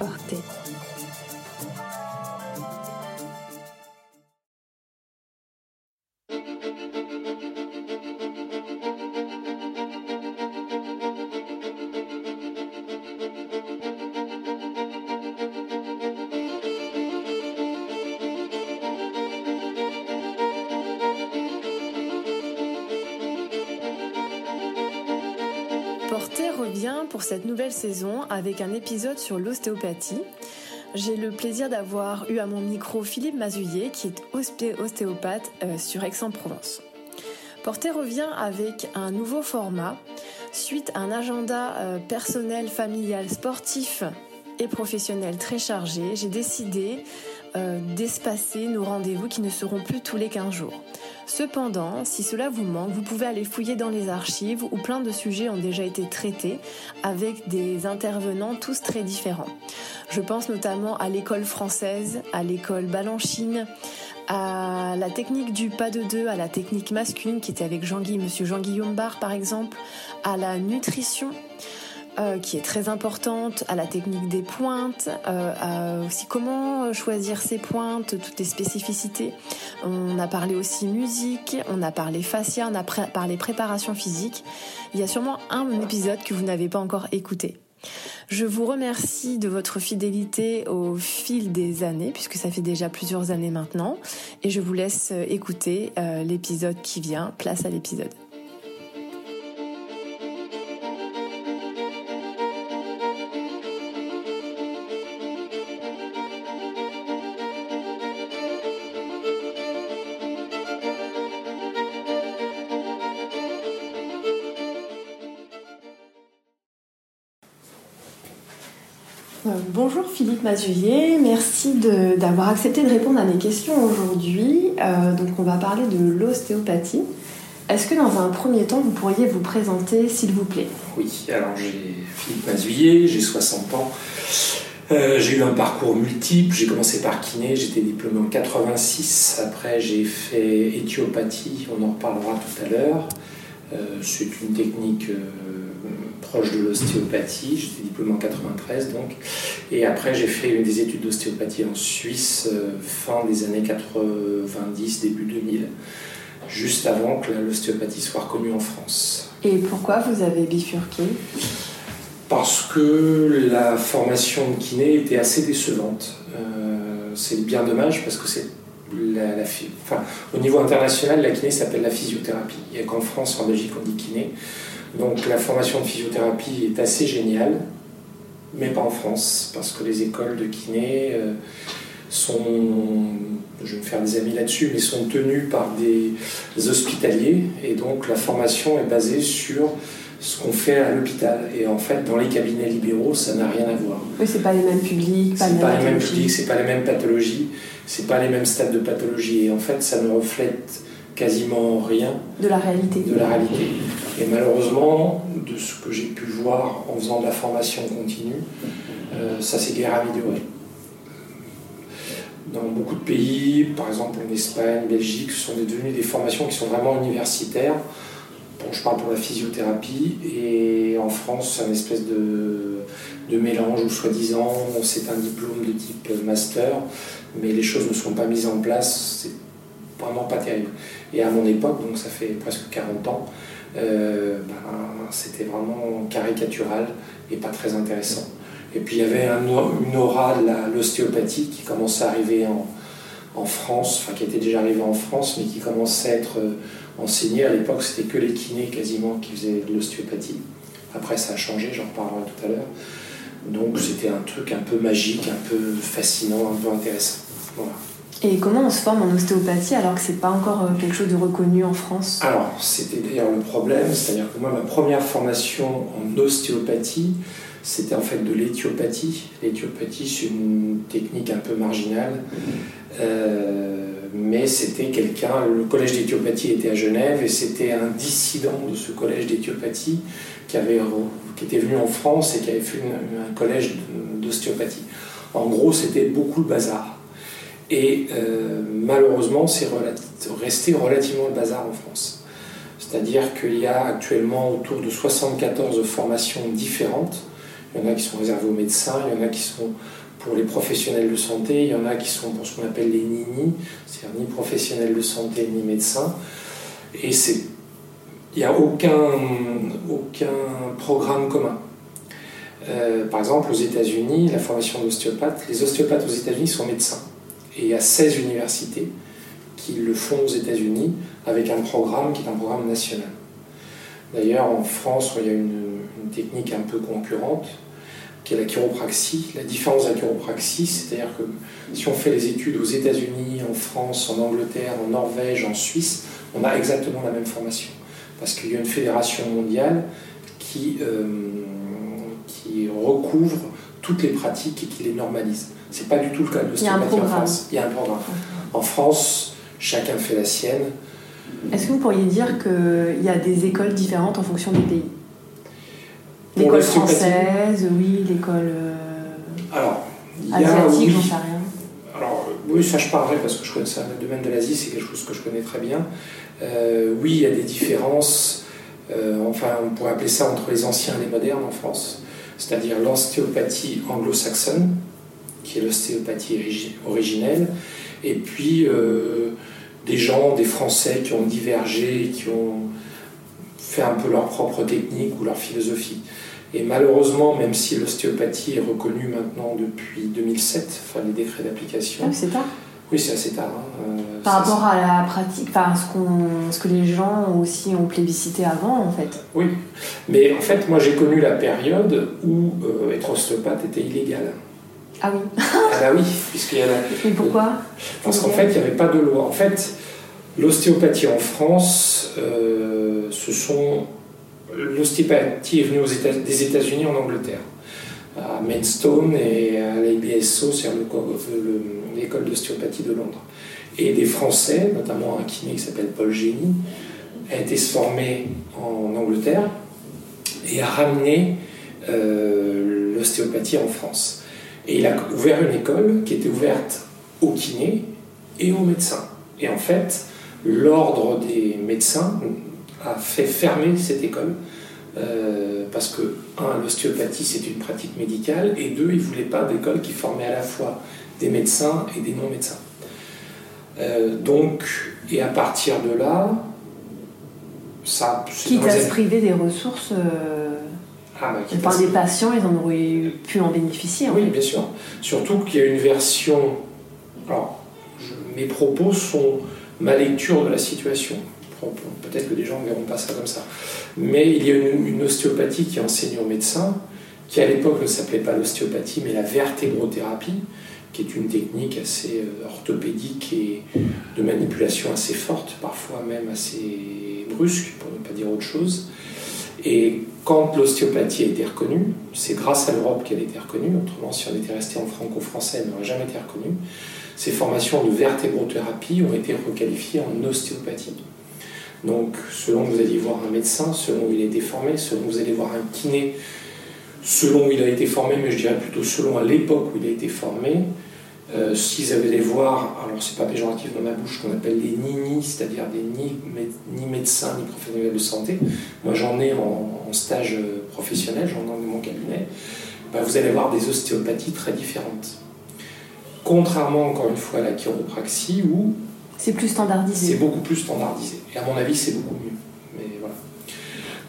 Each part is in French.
Orte. Cette nouvelle saison avec un épisode sur l'ostéopathie. J'ai le plaisir d'avoir eu à mon micro Philippe Mazouillet, qui est ostéopathe euh, sur Aix-en-Provence. Porter revient avec un nouveau format, suite à un agenda euh, personnel, familial, sportif et professionnel très chargé. J'ai décidé euh, d'espacer nos rendez-vous qui ne seront plus tous les 15 jours. Cependant, si cela vous manque, vous pouvez aller fouiller dans les archives où plein de sujets ont déjà été traités avec des intervenants tous très différents. Je pense notamment à l'école française, à l'école Balanchine, à la technique du pas de deux, à la technique masculine qui était avec Jean-Guy, monsieur Jean-Guillaume Barre par exemple, à la nutrition, euh, qui est très importante, à la technique des pointes, euh, aussi comment choisir ses pointes, toutes les spécificités. On a parlé aussi musique, on a parlé fascia, on a parlé préparation physique. Il y a sûrement un épisode que vous n'avez pas encore écouté. Je vous remercie de votre fidélité au fil des années, puisque ça fait déjà plusieurs années maintenant, et je vous laisse écouter euh, l'épisode qui vient. Place à l'épisode. Philippe Mazulier, merci d'avoir accepté de répondre à mes questions aujourd'hui. Euh, donc on va parler de l'ostéopathie. Est-ce que dans un premier temps vous pourriez vous présenter s'il vous plaît? Oui, alors j'ai Philippe Mazulier, j'ai 60 ans. Euh, j'ai eu un parcours multiple, j'ai commencé par kiné, j'étais diplômé en 86, après j'ai fait éthiopathie, on en reparlera tout à l'heure. C'est une technique proche de l'ostéopathie. J'étais diplômé en 93 donc. Et après, j'ai fait des études d'ostéopathie en Suisse euh, fin des années 90, début 2000, juste avant que l'ostéopathie soit reconnue en France. Et pourquoi vous avez bifurqué? Parce que la formation de kiné était assez décevante. Euh, c'est bien dommage parce que c'est la, enfin, au niveau international, la kiné s'appelle la physiothérapie. Il n'y a qu'en France, en Belgique, on dit kiné. Donc la formation de physiothérapie est assez géniale, mais pas en France, parce que les écoles de kiné euh, sont, je vais me faire des amis là-dessus, mais sont tenues par des hospitaliers, et donc la formation est basée sur ce qu'on fait à l'hôpital. Et en fait, dans les cabinets libéraux, ça n'a rien à voir. Oui, c'est pas les mêmes publics, pas, pas les mêmes publics, c'est pas les mêmes pathologies, c'est pas les mêmes stades de pathologie. Et en fait, ça ne reflète quasiment rien de la réalité. De la réalité. Et malheureusement, de ce que j'ai pu voir en faisant de la formation continue, euh, ça s'est guère amélioré. Dans beaucoup de pays, par exemple en Espagne, Belgique, ce sont devenu des formations qui sont vraiment universitaires. Bon, je parle pour la physiothérapie, et en France, c'est un espèce de, de mélange où, soi-disant, c'est un diplôme de type master, mais les choses ne sont pas mises en place, c'est vraiment pas terrible. Et à mon époque, donc ça fait presque 40 ans, euh, ben, c'était vraiment caricatural et pas très intéressant. Et puis il y avait un, une aura de l'ostéopathie qui commençait à arriver en, en, France, enfin qui était déjà arrivée en France, mais qui commençait à être euh, enseignée. À l'époque, c'était que les kinés quasiment qui faisaient de l'ostéopathie. Après, ça a changé, j'en reparlerai tout à l'heure. Donc c'était un truc un peu magique, un peu fascinant, un peu intéressant. Voilà. Et comment on se forme en ostéopathie alors que c'est pas encore euh, quelque chose de reconnu en France? Alors, c'était d'ailleurs le problème, c'est-à-dire que moi, ma première formation en ostéopathie, c'était en fait de l'éthiopathie. L'éthiopathie, c'est une technique un peu marginale, euh, mais c'était quelqu'un, le collège d'éthiopathie était à Genève, et c'était un dissident de ce collège d'éthiopathie qui, avait, qui était venu en France et qui avait fait un collège d'ostéopathie. En gros, c'était beaucoup le bazar. Et euh, malheureusement, c'est resté relativement le bazar en France. C'est-à-dire qu'il y a actuellement autour de 74 formations différentes il y en a qui sont réservés aux médecins, il y en a qui sont pour les professionnels de santé, il y en a qui sont pour ce qu'on appelle les NINI, c'est-à-dire ni professionnels de santé ni médecins. Et il n'y a aucun, aucun programme commun. Euh, par exemple, aux États-Unis, la formation d'ostéopathe, les ostéopathes aux États-Unis sont médecins. Et il y a 16 universités qui le font aux États-Unis avec un programme qui est un programme national. D'ailleurs, en France, il y a une, technique un peu concurrente, qui est la chiropraxie. La différence de la chiropraxie, c'est-à-dire que si on fait les études aux États-Unis, en France, en Angleterre, en Norvège, en Suisse, on a exactement la même formation. Parce qu'il y a une fédération mondiale qui, euh, qui recouvre toutes les pratiques et qui les normalise. Ce n'est pas du tout le cas de l'ostéopathie en France. Il y a un programme. En France, chacun fait la sienne. Est-ce que vous pourriez dire qu'il y a des écoles différentes en fonction des pays? L'école française, oui, l'école euh, asiatique, j'en sais rien. Alors, oui, ça je parlerai parce que je connais ça, le domaine de l'Asie, c'est quelque chose que je connais très bien. Euh, oui, il y a des différences, euh, enfin, on pourrait appeler ça entre les anciens et les modernes en France, c'est-à-dire l'ostéopathie anglo-saxonne, qui est l'ostéopathie originelle, et puis des gens, des Français qui ont divergé, qui ont fait un peu leur propre technique ou leur philosophie. Et malheureusement, même si l'ostéopathie est reconnue maintenant depuis 2007, enfin les décrets d'application. Ah, Oui, c'est assez tard. Hein, euh, Par rapport à la pratique, enfin, ce, ce que les gens aussi ont plébiscité avant, en fait. Oui, mais en fait, moi j'ai connu la période où euh, être ostéopathe était illégal. Ah oui Ah bah oui, puisqu'il y a la... Mais pourquoi? Parce qu'en fait, il n'y avait pas de loi. En fait, l'ostéopathie en France, euh, ce sont l'ostéopathie est venue aux États, des États-Unis en Angleterre, à Maidstone et à l'ABSO, c'est l'école d'ostéopathie de Londres. Et des Français, notamment un kiné qui s'appelle Paul Génie, a été formé en Angleterre et a ramené euh, l'ostéopathie en France. Et il a ouvert une école qui était ouverte aux kinés et aux médecins. Et en fait, l'ordre des médecins a fait fermer cette école euh, parce que, un, l'ostéopathie c'est une pratique médicale, et deux, ils ne voulaient pas d'école qui formait à la fois des médecins et des non-médecins. Euh, donc, et à partir de là, ça. Quitte à se priver des ressources. Euh, ah, bah, par des patients, ils en auraient pu en bénéficier. oui, bien sûr. Surtout qu'il y a une version. Alors, mes propos sont ma lecture de la situation. Peut-être que des gens ne verront pas ça comme ça. Mais il y a une, ostéopathie qui enseigne aux médecins, qui à l'époque ne s'appelait pas l'ostéopathie, mais la vertébrothérapie, qui est une technique assez euh, orthopédique et de manipulation assez forte, parfois même assez brusque, pour ne pas dire autre chose. Et quand l'ostéopathie a été reconnue, c'est grâce à l'Europe qu'elle a été reconnue, autrement si on était resté en franco-français, elle n'aurait jamais été reconnue. Ces formations de vertébrothérapie ont été requalifiées en ostéopathie. Donc, selon que vous allez voir un médecin, selon où il a été formé, selon que vous allez voir un kiné, selon où il a été formé, mais je dirais plutôt selon à l'époque où il a été formé, euh, s'ils allaient voir, alors c'est pas péjoratif dans ma bouche, qu'on appelle des NINI, c'est-à-dire des ni, ni, médecins ni professionnels de santé, moi j'en ai en, stage professionnel, j'en ai dans mon cabinet, bah, vous allez voir des ostéopathies très différentes. Contrairement encore une fois à la chiropraxie où c'est plus standardisé. C'est beaucoup plus standardisé. Et à mon avis, c'est beaucoup mieux. Mais voilà.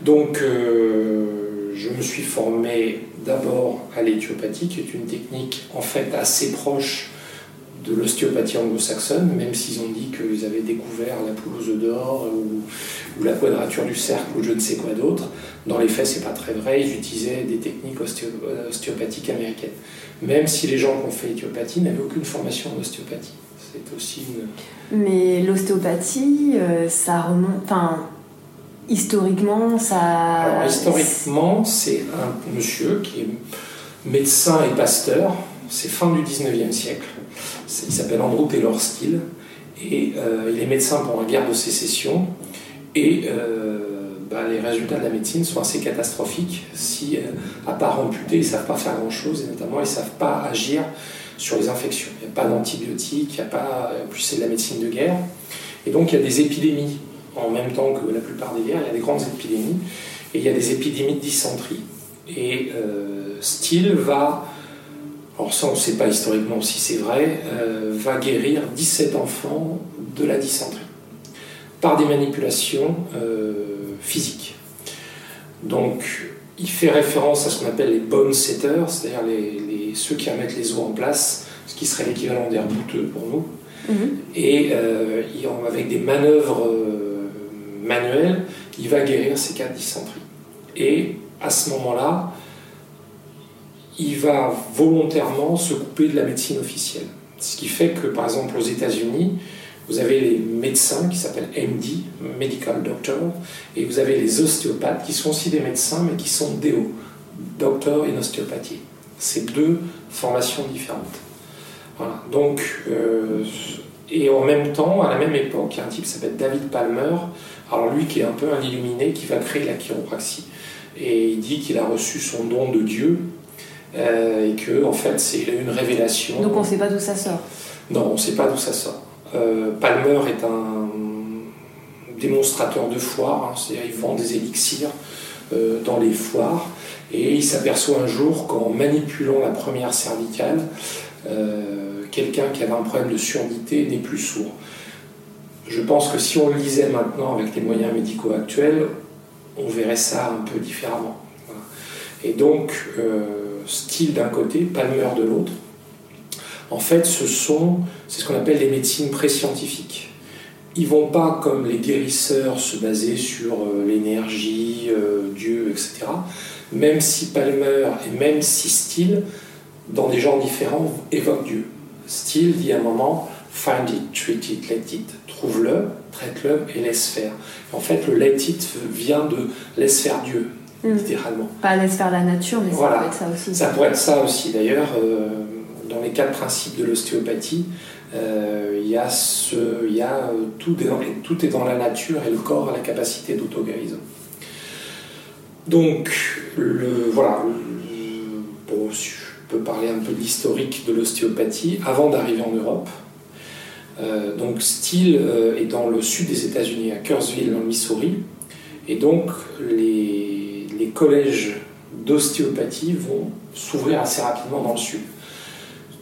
Donc, euh, je me suis formé d'abord à l'éthiopathie, qui est une technique en fait assez proche de l'ostéopathie anglo-saxonne, même s'ils ont dit qu'ils avaient découvert la œufs d'or ou, la quadrature du cercle ou je ne sais quoi d'autre. Dans les faits, c'est pas très vrai. Ils utilisaient des techniques ostéopathiques américaines. Même si les gens qui ont fait l'éthiopathie n'avaient aucune formation en ostéopathie. C'est aussi. Mais l'ostéopathie, euh, ça remonte. Enfin, historiquement, ça. Alors, historiquement, c'est un monsieur qui est médecin et pasteur. C'est fin du 19e siècle. Il s'appelle Andrew Taylor Steele. Et euh, il est médecin pendant la guerre de sécession. Et euh, bah, les résultats de la médecine sont assez catastrophiques. Si, à part amputer, ils ne savent pas faire grand-chose. Et notamment, ils ne savent pas agir sur les infections. Il n'y a pas d'antibiotiques, il n'y a pas. En plus, c'est de la médecine de guerre. Et donc, il y a des épidémies en même temps que la plupart des guerres. Il y a des grandes épidémies. Et il y a des épidémies de dysenterie. Et Steele va, alors ça on ne sait pas historiquement si c'est vrai, va guérir 17 enfants de la dysenterie par des manipulations physiques. Donc il fait référence à ce qu'on appelle les bone setters, c'est-à-dire les, ceux qui remettent les os en place, ce qui serait l'équivalent d'air bouteux pour nous. Mhm. Et euh, avec des manœuvres manuelles, il va guérir ces cas de. Et à ce moment-là, il va volontairement se couper de la médecine officielle. Ce qui fait que, par exemple, aux États-Unis, vous avez les médecins qui s'appellent MD, Medical Doctor, et vous avez les ostéopathes qui sont aussi des médecins mais qui sont DO, Doctor in Ostéopathie. C'est deux formations différentes. Voilà. Donc, euh, et en même temps, à la même époque, il y a un type qui s'appelle David Palmer, alors lui qui est un peu un illuminé, qui va créer la chiropraxie. Et il dit qu'il a reçu son don de Dieu euh, et que en fait c'est une révélation. Donc on ne sait pas d'où ça sort. Non, on ne sait pas d'où ça sort. Euh, Palmer est un démonstrateur de foire, hein, c'est-à-dire il vend des élixirs euh, dans les foires, et il s'aperçoit un jour qu'en manipulant la première cervicale, quelqu'un qui avait un problème de surdité n'est plus sourd. Je pense que si on lisait maintenant avec les moyens médicaux actuels, on verrait ça un peu différemment. Et donc, style d'un côté, Palmer de l'autre, en fait, ce sont, c'est ce qu'on appelle les médecines pré-scientifiques. Ils vont pas, comme les guérisseurs, se baser sur euh, l'énergie, euh, Dieu, etc. Même si Palmer et même si Steele, dans des genres différents, évoquent Dieu. Steele dit à un moment Find it, treat it, let it. Trouve-le, traite-le et laisse faire. En fait, le let it vient de laisse faire Dieu, hmm. littéralement. Pas laisse faire la nature, mais ça pourrait être ça aussi. Ça pourrait être ça aussi. D'ailleurs, euh, dans les quatre principes de l'ostéopathie, euh, il y a, ce, il y a euh, tout, est dans, tout est dans la nature et le corps a la capacité d'auto-guérison. Donc, le, voilà, bon, je peux parler un peu de l'historique de l'ostéopathie avant d'arriver en Europe. Euh, donc, Steele est dans le sud des États-Unis, à Kerrsville, dans le Missouri. Et donc, les, collèges d'ostéopathie vont s'ouvrir assez rapidement dans le sud.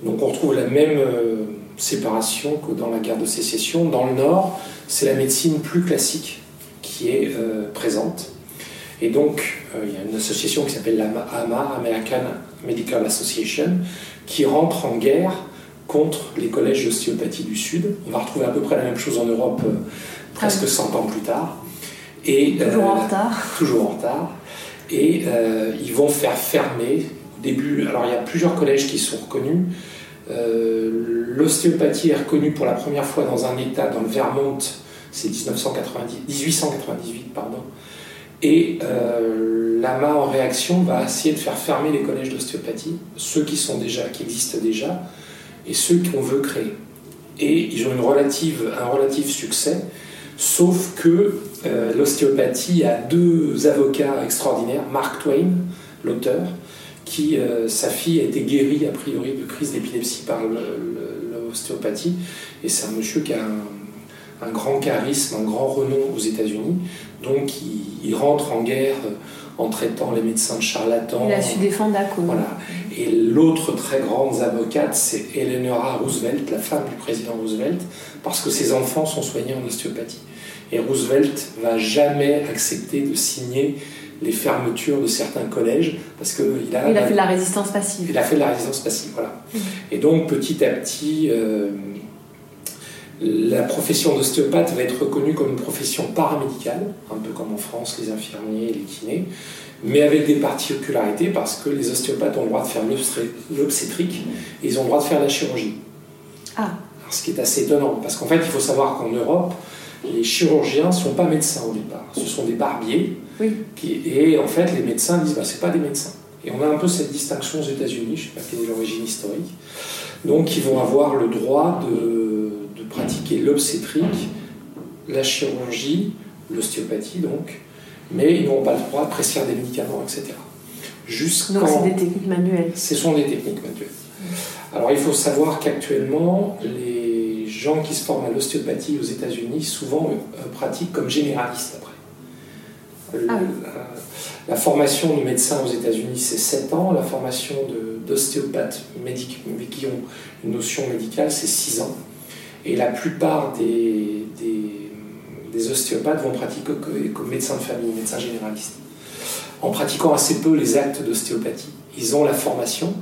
Donc on retrouve la même euh, séparation que dans la guerre de sécession. Dans le nord, c'est la médecine plus classique qui est euh, présente. Et donc, euh, il y a une association qui s'appelle l'AMA, American Medical Association, qui rentre en guerre contre les collèges d'ostéopathie du Sud. On va retrouver à peu près la même chose en Europe presque 100 ans plus tard. Et, toujours en retard. Toujours en retard. Et ils vont faire fermer, début, alors il y a plusieurs collèges qui sont reconnus, euh, l'ostéopathie est reconnue pour la première fois dans un État, dans le Vermont, c'est 1898, pardon. Et euh, l'AMA en réaction va essayer de faire fermer les collèges d'ostéopathie, ceux qui sont déjà, qui existent déjà, et ceux qu'on veut créer. Et ils ont une relative, un relatif succès, sauf que euh, l'ostéopathie a deux avocats extraordinaires, Mark Twain, l'auteur, qui, euh, sa fille a été guérie a priori de crise d'épilepsie par l'ostéopathie. Et c'est un monsieur qui a un, grand charisme, un grand renom aux États-Unis. Donc il, rentre en guerre en traitant les médecins de charlatans. Il a su défendre la cause. Voilà. Et l'autre très grande avocate, c'est Eleanor Roosevelt, la femme du président Roosevelt, parce que ses enfants sont soignés en ostéopathie. Et Roosevelt va jamais accepter de signer les fermetures de certains collèges parce qu'il a, il a fait de la résistance passive. Il a fait de la résistance passive, voilà. Mmh. Et donc petit à petit, euh, la profession d'ostéopathe va être reconnue comme une profession paramédicale, un peu comme en France les infirmiers et les kinés, mais avec des particularités parce que les ostéopathes ont le droit de faire l'obstétrique et ils ont le droit de faire la chirurgie. Ah. ce qui est assez étonnant parce qu'en fait, il faut savoir qu'en Europe, les chirurgiens ne sont pas médecins au départ, ce sont des barbiers. Qui, et en fait, les médecins disent bah, c'est pas des médecins. Et on a un peu cette distinction aux États-Unis, je ne sais pas quelle est l'origine historique. Donc, ils vont avoir le droit de, de pratiquer l'obstétrique, la chirurgie, l'ostéopathie, donc, mais ils n'auront pas le droit de prescrire des médicaments, etc. Donc, c'est des techniques manuelles. Ce sont des techniques manuelles. Alors, il faut savoir qu'actuellement, les gens qui se forment à l'ostéopathie aux États-Unis souvent euh, pratiquent comme généralistes après. Ah la, formation de médecin aux États-Unis, c'est 7 ans. La formation d'ostéopathe qui ont une notion médicale, c'est 6 ans. Et la plupart des, ostéopathes vont pratiquer comme médecin de famille, médecin généraliste, en pratiquant assez peu les actes d'ostéopathie. Ils ont la formation,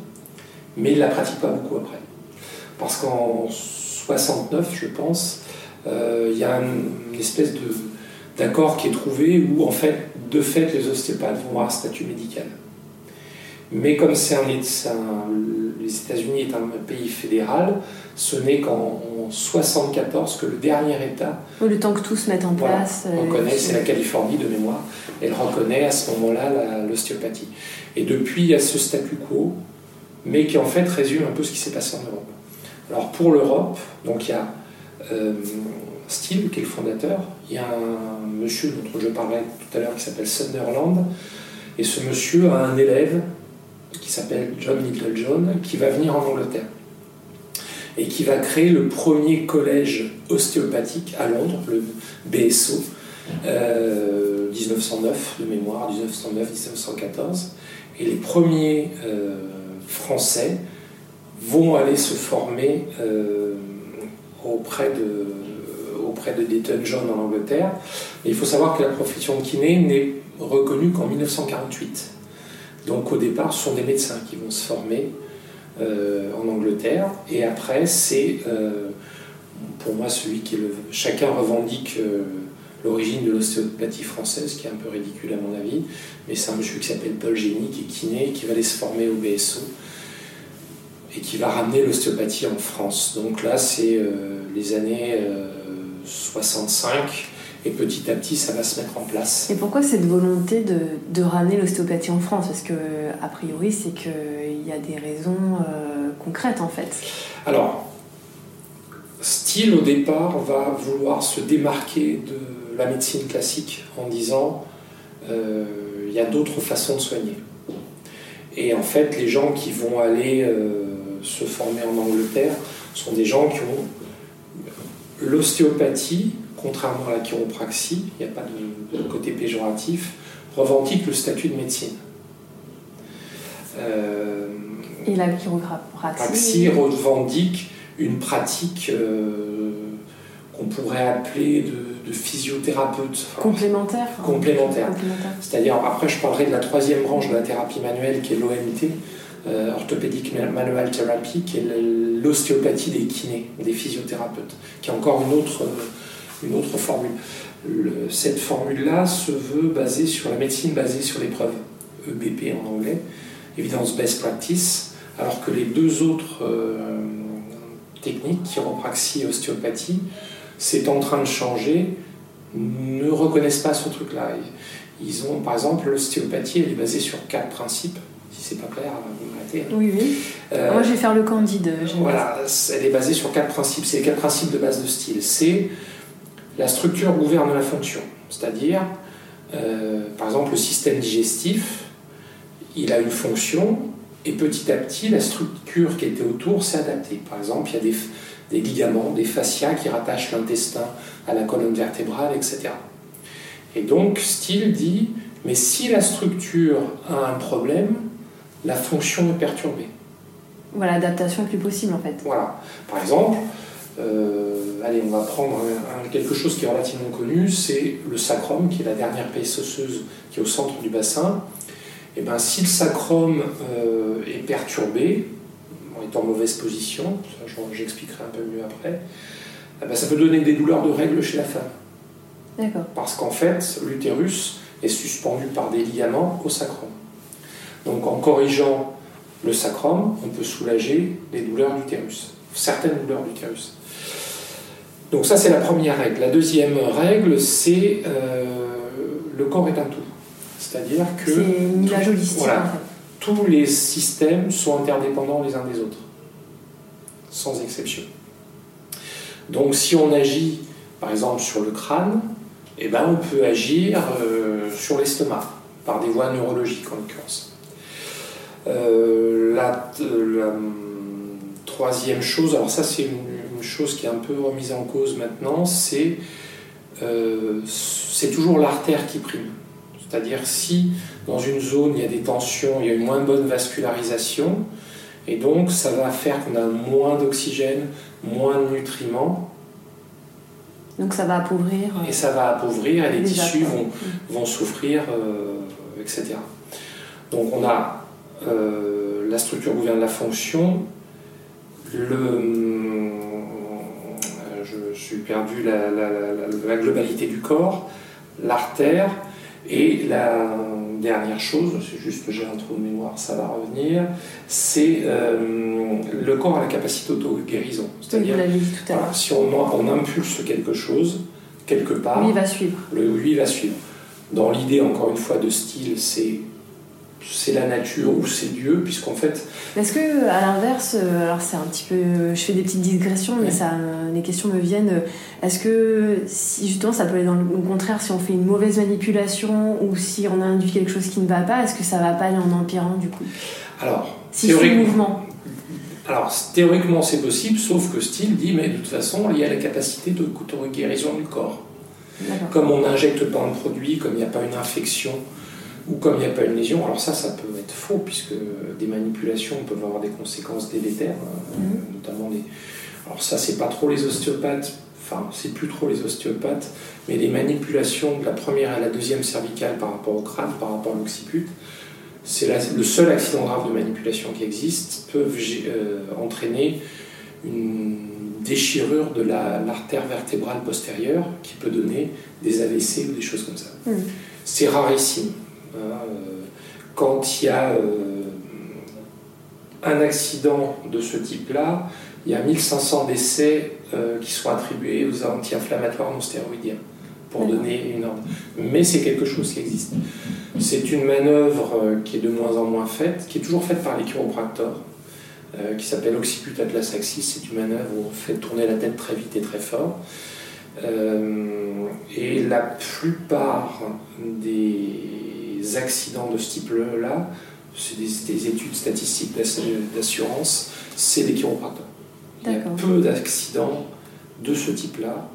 mais ils ne la pratiquent pas beaucoup après. Parce qu'en 69, je pense, euh, il y a une, espèce d'accord qui est trouvé où, en fait, de fait, les ostéopathes vont avoir un statut médical. Mais comme c'est un, les États-Unis est un pays fédéral, ce n'est qu'en 74 que le dernier État. Le temps que tout se mette en place. Euh, reconnaît, c'est la Californie de mémoire, elle reconnaît à ce moment-là l'ostéopathie. Et depuis, il y a ce statu quo, mais qui en fait résume un peu ce qui s'est passé en Europe. Alors pour l'Europe, donc il y a euh, Steele qui est le fondateur, il y a un monsieur dont je parlais tout à l'heure qui s'appelle Sunderland, et ce monsieur a un élève s'appelle John Littlejohn qui va venir en Angleterre et qui va créer le premier collège ostéopathique à Londres, le BSO, 1909 euh, de mémoire, 1909-1914. Et les premiers euh, Français vont aller se former euh, auprès de auprès de Dayton John en Angleterre. Et il faut savoir que la profession de kiné n'est reconnue qu'en 1948. Donc au départ, ce sont des médecins qui vont se former euh, en Angleterre. Et après, c'est euh, pour moi celui qui est le. Chacun revendique l'origine de l'ostéopathie française, qui est un peu ridicule à mon avis. Mais c'est un monsieur qui s'appelle Paul Génie, qui est kiné, qui va aller se former au BSO et qui va ramener l'ostéopathie en France. Donc là, c'est euh, les années 65 euh, et petit à petit, ça va se mettre en place. Et pourquoi cette volonté de, de ramener l'ostéopathie en France? Parce que, a priori, c'est qu'il y a des raisons euh, concrètes en fait. Alors, Steele, au départ, va vouloir se démarquer de la médecine classique en disant il y a d'autres façons de soigner. Et en fait, les gens qui vont aller se former en Angleterre sont des gens qui ont l'ostéopathie, contrairement à la chiropraxie, il n'y a pas de, côté péjoratif, revendique le statut de médecine. Euh, et la chiropraxie revendique une pratique euh, qu'on pourrait appeler de, physiothérapeute. complémentaire, complémentaire. C'est-à-dire, après, je parlerai de la troisième branche de la thérapie manuelle qui est l'OMT, euh, orthopédique manual therapy, qui est l'ostéopathie des kinés, des physiothérapeutes, qui est encore une autre, euh, une autre formule. cette formule-là se veut basée sur la médecine basée sur l'épreuve, EBP en anglais, Evidence Best Practice, alors que les deux autres euh, techniques, chiropraxie et ostéopathie, c'est en train de changer, ne reconnaissent pas ce truc-là. Ils ont, par exemple, l'ostéopathie, elle est basée sur quatre principes si c'est pas clair, vous m'arrêtez. Oui, oui. Euh, Moi, je vais faire le candide. Voilà, elle est basée sur quatre principes. C'est les quatre principes de base de style. C'est la structure gouverne la fonction. C'est-à-dire, euh, par exemple, le système digestif, il a une fonction, et petit à petit, la structure qui était autour s'est adaptée. Par exemple, il y a des, des ligaments, des fascias qui rattachent l'intestin à la colonne vertébrale, etc. Et donc, Steele dit, mais si la structure a un problème, la fonction est perturbée. Voilà, l'adaptation est plus possible en fait. Voilà. Par exemple, euh, allez, on va prendre quelque chose qui est relativement connu, c'est le sacrum, qui est la dernière pièce osseuse qui est au centre du bassin. Et eh ben, si le sacrum euh, est perturbé, est en mauvaise position, j'expliquerai un peu mieux après, eh ben, ça peut donner des douleurs de règles chez la femme. D'accord. Parce qu'en fait, l'utérus est suspendu par des ligaments au sacrum. Donc en corrigeant le sacrum, on peut soulager les douleurs d'utérus, certaines douleurs d'utérus. Donc ça c'est la première règle. La deuxième règle c'est euh, le corps est un tout. C'est-à-dire que tous les systèmes sont interdépendants les uns des autres, sans exception. Donc si on agit par exemple sur le crâne, eh ben, on peut agir euh, sur l'estomac, par des voies neurologiques en l'occurrence. Euh, la, troisième chose, alors ça c'est une, chose qui est un peu remise en cause maintenant, c'est euh, c'est toujours l'artère qui prime. C'est-à-dire si dans une zone il y a des tensions, il y a une moins bonne vascularisation, et donc ça va faire qu'on a moins d'oxygène, moins de nutriments. Donc ça va appauvrir. Et ça va appauvrir, et les, tissus vont, vont, souffrir, etc. Donc on a la structure gouverne la fonction, le, suis perdu la, globalité du corps, l'artère, et la dernière chose, c'est juste que j'ai un trou de mémoire, ça va revenir, c'est euh, le corps a la capacité d'auto-guérison. C'est-à-dire, si on, on, impulse quelque chose, quelque part, lui va suivre. Le, lui va suivre. Dans l'idée, encore une fois, de style, c'est c'est la nature ou c'est Dieu, puisqu'en fait. Est-ce que, à l'inverse, euh, alors c'est un petit peu. Je fais des petites digressions, mais ça, les questions me viennent. Est-ce que, si justement, ça peut aller dans le contraire, si on fait une mauvaise manipulation ou si on a induit quelque chose qui ne va pas, est-ce que ça va pas aller en empirant du coup? Alors, si théoriquement. mouvement. Alors, théoriquement, c'est possible, sauf que Steele dit, mais de toute façon, il y a la capacité de guérison du corps. Comme on n'injecte pas un produit, comme il n'y a pas une infection ou comme il n'y a pas une lésion, alors ça, ça peut être faux, puisque des manipulations peuvent avoir des conséquences délétères, euh, mhm. notamment des... Alors ça, c'est pas trop les ostéopathes, enfin, c'est plus trop les ostéopathes, mais les manipulations de la première à la deuxième cervicale par rapport au crâne, par rapport à l'occiput, c'est le seul accident grave de manipulation qui existe, peuvent euh, entraîner une déchirure de l'artère vertébrale postérieure qui peut donner des AVC ou des choses comme ça. Mhm. C'est rarissime. Hein, euh, quand il y a euh, un accident de ce type-là, il y a 1500 décès euh, qui sont attribués aux anti-inflammatoires non stéroïdiens, pour donner une ordre. Mais c'est quelque chose qui existe. C'est une manœuvre qui est de moins en moins faite, qui est toujours faite par les chiropracteurs, qui s'appelle occiput atlas axis. C'est une manœuvre où on fait tourner la tête très vite et très fort. et la plupart des accidents de ce type-là, c'est des, études statistiques d'assurance, c'est des chiropracteurs. Il y a peu d'accidents de ce type-là,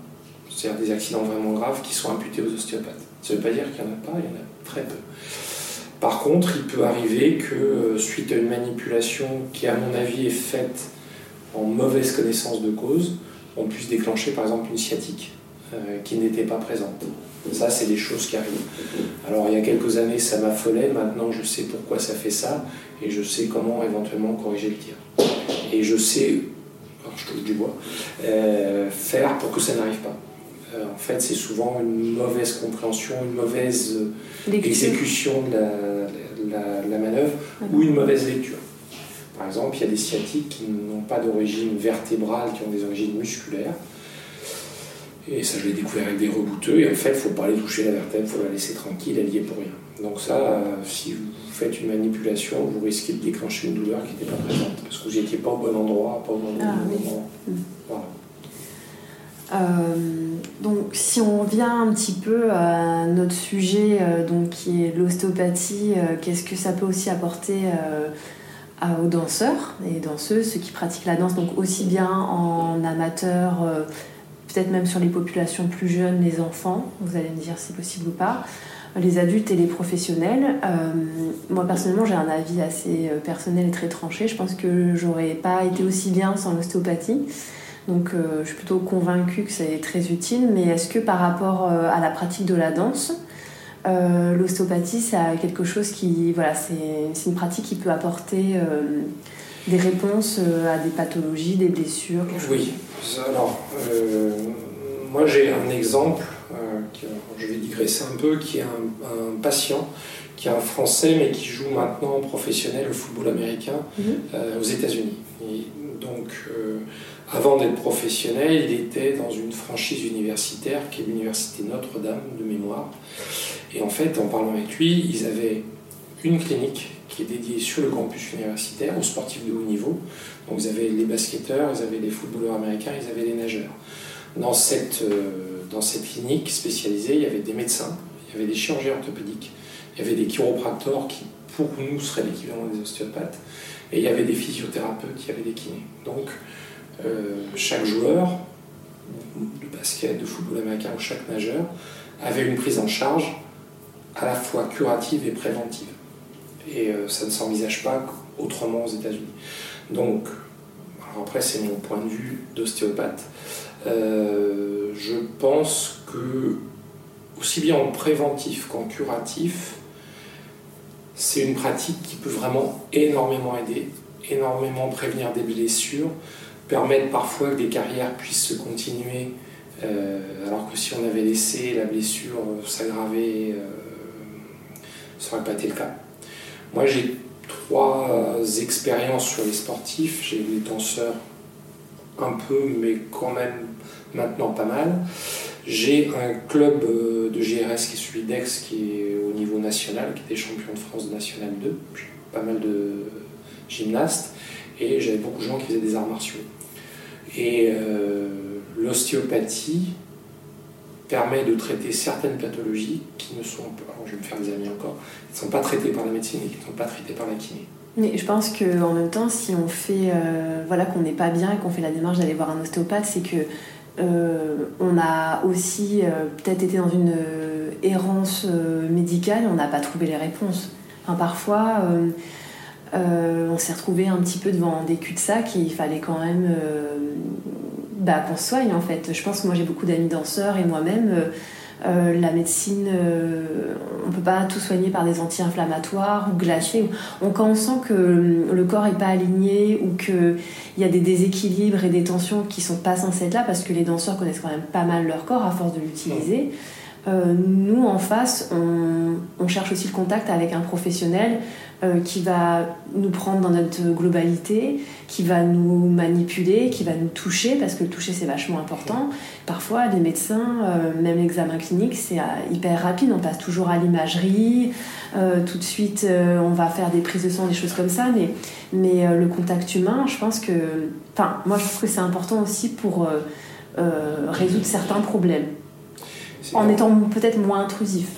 c'est-à-dire des accidents vraiment graves qui sont imputés aux ostéopathes. Ça ne veut pas dire qu'il n'y en a pas, il y en a très peu. Par contre, il peut arriver que euh, suite à une manipulation qui, à mon avis, est faite en mauvaise connaissance de cause, on puisse déclencher par exemple une sciatique euh, qui n'était pas présente. Ça, c'est des choses qui arrivent. Alors, il y a quelques années, ça m'affolait. Maintenant, je sais pourquoi ça fait ça et je sais comment éventuellement corriger le tir. Et je sais, alors je touche du bois, euh, faire pour que ça n'arrive pas. Euh, en fait, c'est souvent une mauvaise compréhension, une mauvaise exécution de la, la, manœuvre ou une mauvaise lecture. Par exemple, il y a des sciatiques qui n'ont pas d'origine vertébrale, qui ont des origines musculaires. Et ça, je l'ai découvert avec des rebouteux. Et en fait, il ne faut pas aller toucher la vertèbre, il faut la laisser tranquille, elle y est pour rien. Donc ça, euh, si vous faites une manipulation, vous risquez de déclencher une douleur qui n'était pas présente, parce que vous n'étiez pas au bon endroit, pas au bon ah, moment. Mm. Voilà. Euh, donc, si on revient un petit peu à notre sujet, euh, donc, qui est l'ostéopathie, qu'est-ce que ça peut aussi apporter aux danseurs et danseuses, ceux qui pratiquent la danse, donc aussi bien en amateur peut-être même sur les populations plus jeunes, les enfants, vous allez me dire si c'est possible ou pas, les adultes et les professionnels. Euh, moi personnellement j'ai un avis assez euh, personnel et très tranché. Je pense que j'aurais pas été aussi bien sans l'ostéopathie. Donc euh, je suis plutôt convaincue que c'est très utile. Mais est-ce que par rapport à la pratique de la danse, l'ostéopathie c'est quelque chose qui voilà c'est une pratique qui peut apporter des réponses à des pathologies, des blessures Oui, alors, euh, moi j'ai un exemple, euh, je vais digresser un peu, qui est un, patient, qui est un Français, mais qui joue maintenant professionnel au football américain mhm. euh, aux États-Unis. Donc, avant d'être professionnel, il était dans une franchise universitaire qui est l'université Notre-Dame de mémoire. Et en fait, en parlant avec lui, ils avaient une clinique qui est dédiée sur le campus universitaire aux sportifs de haut niveau. Donc ils avaient les basketteurs, ils avaient les footballeurs américains, ils avaient les nageurs. Dans cette, euh, dans cette clinique spécialisée, il y avait des médecins, il y avait des chirurgiens orthopédiques, il y avait des chiropracteurs qui, pour nous, seraient l'équivalent des ostéopathes, et il y avait des physiothérapeutes, il y avait des kinés. Donc euh, chaque joueur de basket, de football américain ou chaque nageur avait une prise en charge à la fois curative et préventive. Et ça ne s'envisage pas autrement aux États-Unis. Donc, après c'est mon point de vue d'ostéopathe, je pense que aussi bien en préventif qu'en curatif, c'est une pratique qui peut vraiment énormément aider, énormément prévenir des blessures, permettre parfois que des carrières puissent se continuer, euh, alors que si on avait laissé la blessure s'aggraver, euh, ça n'aurait pas été le cas. Moi j'ai trois expériences sur les sportifs, j'ai les danseurs un peu, mais quand même maintenant pas mal. J'ai un club euh, de GRS qui est celui d'Aix, qui est au niveau national, qui était champion de France de National 2. J'ai pas mal de gymnastes et j'avais beaucoup de gens qui faisaient des arts martiaux. Et euh, l'ostéopathie permet de traiter certaines pathologies qui ne sont pas, je vais me faire des amis encore, qui ne sont pas traitées par la médecine et qui ne sont pas traitées par la kiné. Mais je pense qu'en même temps, si on fait, euh, voilà, qu'on n'est pas bien et qu'on fait la démarche d'aller voir un ostéopathe, c'est que euh, on a aussi euh, peut-être été dans une errance médicale, on n'a pas trouvé les réponses. parfois, on s'est retrouvé un petit peu devant des cul-de-sac et il fallait quand même bah, qu'on se soigne en fait. Je pense que moi j'ai beaucoup d'amis danseurs et moi-même euh, la médecine, euh, on ne peut pas tout soigner par des anti-inflammatoires ou glacés. quand on sent que le corps n'est pas aligné ou qu'il y a des déséquilibres et des tensions qui sont pas censées être là, parce que les danseurs connaissent quand même pas mal leur corps à force de l'utiliser, euh, nous en face, on, cherche aussi le contact avec un professionnel euh, qui va nous prendre dans notre globalité, qui va nous manipuler, qui va nous toucher, parce que le toucher c'est vachement important. Parfois, les médecins, euh, même l'examen clinique, c'est hyper rapide, on passe toujours à l'imagerie, tout de suite on va faire des prises de sang, des choses comme ça, mais, mais le contact humain, je pense que. Enfin, moi je trouve que c'est important aussi pour résoudre certains problèmes. En étant peut-être moins intrusif.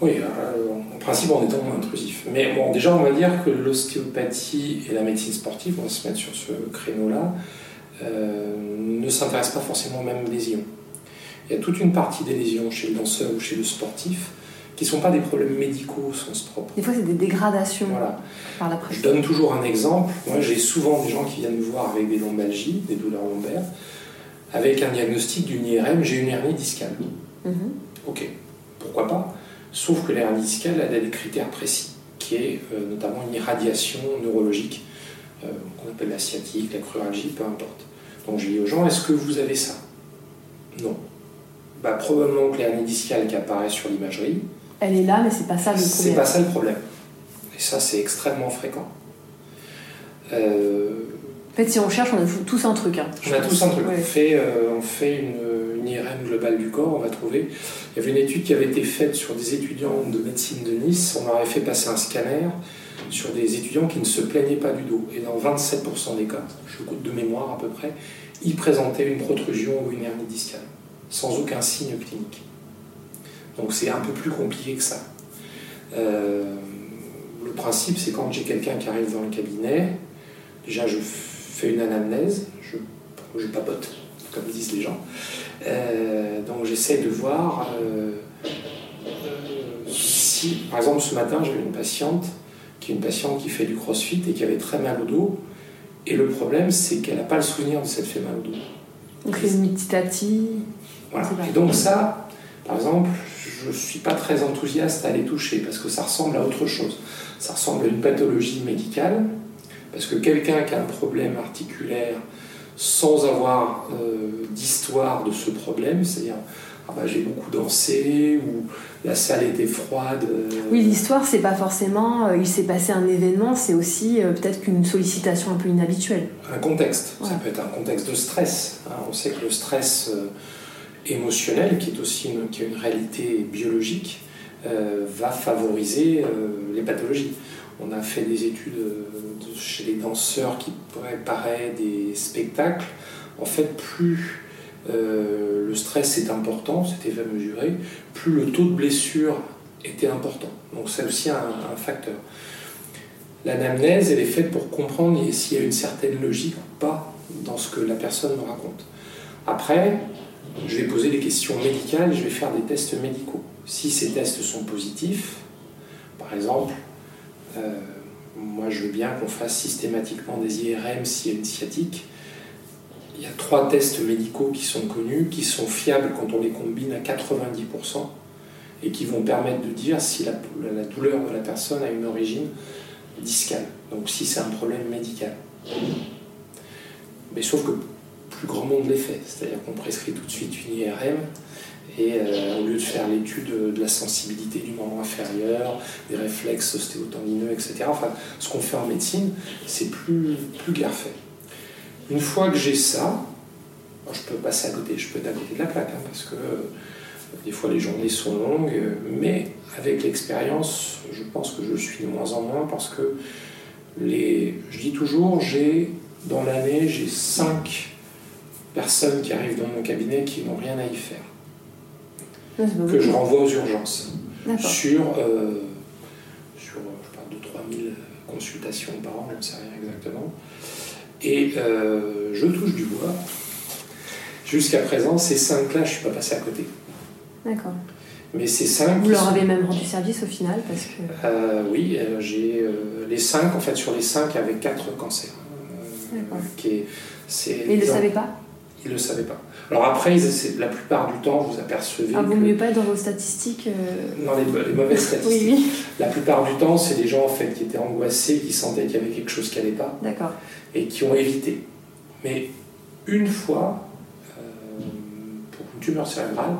oui, euh, en principe en étant moins intrusif. Mais bon, déjà, on va dire que l'ostéopathie et la médecine sportive, on va se mettre sur ce créneau-là, euh, ne s'intéressent pas forcément aux mêmes lésions. Il y a toute une partie des lésions chez le danseur ou chez le sportif qui ne sont pas des problèmes médicaux au sens propre. Des fois, c'est des dégradations voilà. par la Je donne toujours un exemple. Moi, j'ai souvent des gens qui viennent me voir avec des lombalgies, des douleurs lombaires avec un diagnostic d'une IRM, j'ai une hernie discale. Mhm. Ok, pourquoi pas? Sauf que l'hernie discale a des critères précis, qui est euh, notamment une irradiation neurologique, euh, qu'on appelle la sciatique, la cruralgie, peu importe. Donc j'ai dit aux gens, est-ce que vous avez ça? Non. Bah, probablement que l'hernie discale qui apparaît sur l'imagerie. Elle est là, mais c'est pas ça le problème. C'est pas ça le problème. Et ça, c'est extrêmement fréquent. Euh, fait, si on cherche, on a tous un truc. Hein, on a tous un truc. On fait, euh, on fait une, IRM globale du corps, on va trouver. Il y avait une étude qui avait été faite sur des étudiants de médecine de Nice. On leur avait fait passer un scanner sur des étudiants qui ne se plaignaient pas du dos. Et dans 27% des cas, je coûte de mémoire à peu près, ils présentaient une protrusion ou une hernie discale, sans aucun signe clinique. Donc c'est un peu plus compliqué que ça. Euh, le principe, c'est quand j'ai quelqu'un qui arrive dans le cabinet, déjà je fais une anamnèse, je, je papote, comme disent les gens. Euh, donc j'essaie de voir euh, si, par exemple, ce matin, j'avais une patiente qui est une patiente qui fait du crossfit et qui avait très mal au dos. Et le problème, c'est qu'elle n'a pas le souvenir de s'être fait mal au dos. Petit à petit. Voilà. Et donc ça, par exemple, je ne suis pas très enthousiaste à les toucher parce que ça ressemble à autre chose. Ça ressemble à une pathologie médicale parce que quelqu'un qui a un problème articulaire sans avoir euh, d'histoire de ce problème, c'est-à-dire ah bah, j'ai beaucoup dansé ou la salle était froide. Euh, oui, l'histoire, c'est pas forcément euh, il s'est passé un événement, c'est aussi peut-être qu'une sollicitation un peu inhabituelle. Un contexte, ça peut être un contexte de stress. Hein. On sait que le stress émotionnel, qui est aussi une, qui est une réalité biologique, va favoriser les pathologies. On a fait des études euh, chez les danseurs qui préparaient des spectacles. En fait, plus euh, le stress est important, c'était fait mesurer, plus le taux de blessure était important. Donc c'est aussi un, facteur. L'anamnèse, elle est faite pour comprendre s'il y a une certaine logique ou pas dans ce que la personne me raconte. Après, je vais poser des questions médicales, je vais faire des tests médicaux. Si ces tests sont positifs, par exemple, moi je veux bien qu'on fasse systématiquement des IRM s'il une sciatique. Il y a trois tests médicaux qui sont connus, qui sont fiables quand on les combine à 90% et qui vont permettre de dire si la, la douleur de la personne a une origine discale, donc si c'est un problème médical. Mais sauf que plus grand monde les fait, c'est-à-dire qu'on prescrit tout de suite une IRM et euh, au lieu de faire l'étude de la sensibilité du membre inférieur, des réflexes ostéotendineux, etc., enfin ce qu'on fait en médecine, c'est plus, plus guère fait. Une fois que j'ai ça, je peux passer à côté, je peux être de la plaque, hein, parce que euh, des fois les journées sont longues, mais avec l'expérience, je pense que je suis de moins en moins parce que les, je dis toujours, j'ai dans l'année, j'ai 5 personnes qui arrivent dans mon cabinet qui n'ont rien à y faire. Pas Que je renvoie aux urgences. Sur, euh, sur je parle de 3000 consultations par an, je ne sais rien exactement. Et euh, je touche du bois. Jusqu'à présent, ces 5-là, je ne suis pas passé à côté. D'accord. Mais ces 5 Vous leur avez même rendu service au final parce que. Euh, oui, euh, j'ai euh, les 5, en fait, sur les 5, avec 4 cancers. Euh, D'accord. qui est- c'est- Mais ils ne le savaient pas Ils ne le savaient pas. Alors après, la plupart du temps, vous apercevez Ah, vaut mieux pas être dans vos statistiques. euh, dans les, les mauvaises statistiques, Oui, oui. la plupart du temps, c'est des gens en fait qui étaient angoissés, qui sentaient qu'il y avait quelque chose qui n'allait pas D'accord. et qui ont évité. Mais une fois, euh, pour une tumeur cérébrale,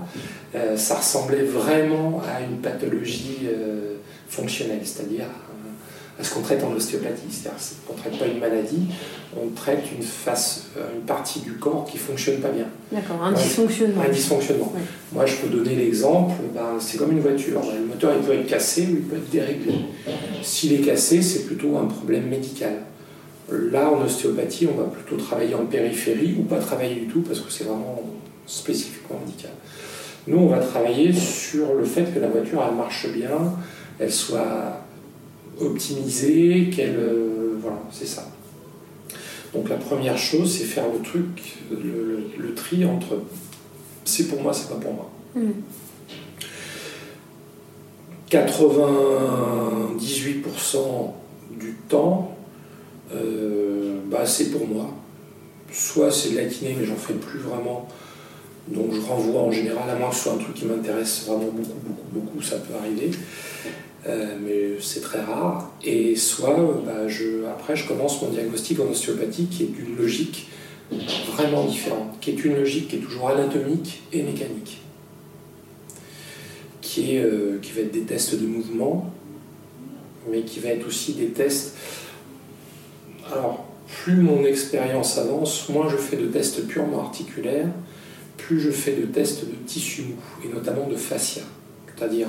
euh, ça ressemblait vraiment à une pathologie euh, fonctionnelle, c'est-à-dire à, à ce qu'on traite en ostéopathie. C'est-à-dire qu'on ne traite pas une maladie, on traite une, face, euh, une partie du corps qui ne fonctionne pas bien. D'accord. Un Ouais. dysfonctionnement. Un dysfonctionnement. Ouais. Moi, je peux donner l'exemple, ben, c'est comme une voiture. Le moteur, il peut être cassé ou il peut être déréglé. S'il est cassé, c'est plutôt un problème médical. Là, en ostéopathie, on va plutôt travailler en périphérie ou pas travailler du tout parce que c'est vraiment spécifiquement médical. Nous, on va travailler sur le fait que la voiture, elle marche bien, elle soit optimisée, qu'elle... euh, voilà, c'est ça. Donc la première chose, c'est faire le truc, le, le- le tri entre c'est pour moi, c'est pas pour moi. Hmm. 98% du temps, euh, bah, c'est pour moi. Soit c'est de la kiné, mais j'en fais plus vraiment. Donc je renvoie en général, à moins que ce soit un truc qui m'intéresse vraiment beaucoup, beaucoup, beaucoup, ça peut arriver. Euh, mais c'est très rare. Et soit, bah, je, après, je commence mon diagnostic en ostéopathie qui est d'une logique vraiment différente, qui est une logique qui est toujours anatomique et mécanique, qui, est, euh, qui va être des tests de mouvement, mais qui va être aussi des tests. Alors, plus mon expérience avance, moins je fais de tests purement articulaires, plus je fais de tests de tissu mou, et notamment de fascia, c'est-à-dire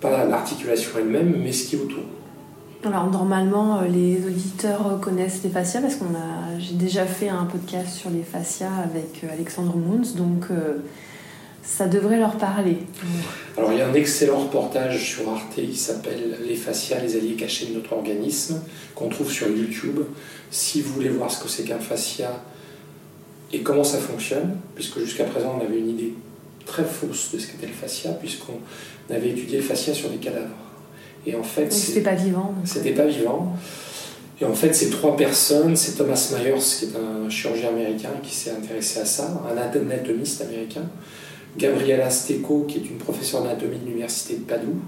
pas l'articulation elle-même, mais ce qui est autour. Alors normalement, euh, les auditeurs connaissent les fascias parce qu'on a, j'ai déjà fait un podcast sur les fascias avec euh, Alexandre Moons, donc euh, ça devrait leur parler. Alors il y a un excellent reportage sur Arte qui s'appelle Les fascias, les alliés cachés de notre organisme, qu'on trouve sur YouTube. Si vous voulez voir ce que c'est qu'un fascia et comment ça fonctionne, puisque jusqu'à présent on avait une idée très fausse de ce qu'était le fascia, puisqu'on avait étudié le fascia sur des cadavres. Et en fait, c'était pas vivant. C'était pas vivant. Et en fait, ces trois personnes, c'est Thomas Myers, qui est un chirurgien américain qui s'est intéressé à ça, un anatomiste américain, Gabriela Stecco, qui est une professeure d'anatomie de l'université de Padoue,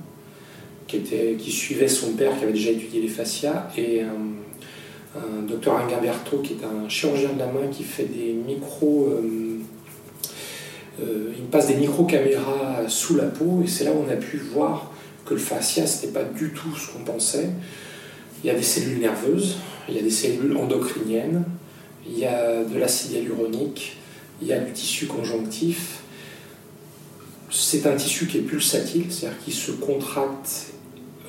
qui, était, qui suivait son père, qui avait déjà étudié les fascias, et un, un docteur Ingamberto, qui est un chirurgien de la main qui fait des micro. euh, euh, il passe des micro-caméras sous la peau, et c'est là où on a pu voir que le fascia, ce n'était pas du tout ce qu'on pensait. Il y a des cellules nerveuses, il y a des cellules endocriniennes, il y a de l'acide hyaluronique, il y a du tissu conjonctif. C'est un tissu qui est pulsatile, c'est-à-dire qui se contracte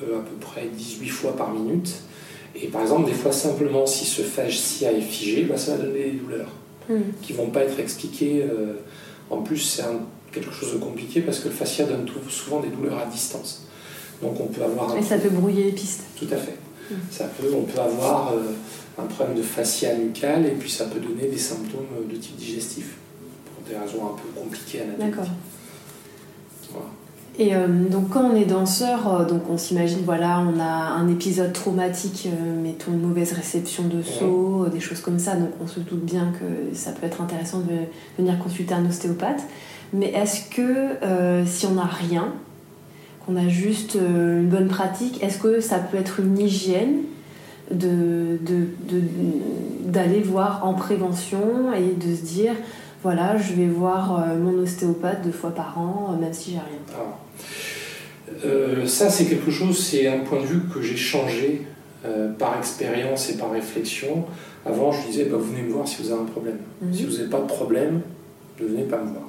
euh, à peu près 18 fois par minute. Et par exemple, des fois, simplement, si ce fascia est figé, bah, ça va donner des douleurs Hmm. qui ne vont pas être expliquées. euh, en plus, c'est quelque chose de compliqué parce que le fascia donne tout- souvent des douleurs à distance. Donc on peut avoir un Et ça peut brouiller les pistes. tout à fait. Mm. Ça peut, on peut avoir euh, un problème de fascia nucale et puis ça peut donner des symptômes de type digestif. des raisons un peu compliquées anatomiques. D'accord. Et euh, donc quand on est danseur, euh, donc on s'imagine voilà, on a un épisode traumatique, euh, mettons une mauvaise réception de saut, des choses comme ça, donc on se doute bien que ça peut être intéressant de venir consulter un ostéopathe. Mais est-ce que si on n'a rien, qu'on a juste une bonne pratique, est-ce que ça peut être une hygiène de, d'aller voir en prévention et de se dire voilà, je vais voir mon ostéopathe deux fois par an, même si j'ai rien. Ah. Euh, ça, c'est quelque chose, c'est un point de vue que j'ai changé euh, par expérience et par réflexion. Avant, je disais, bah, vous venez me voir si vous avez un problème. Mhm. Si vous n'avez pas de problème, ne venez pas me voir.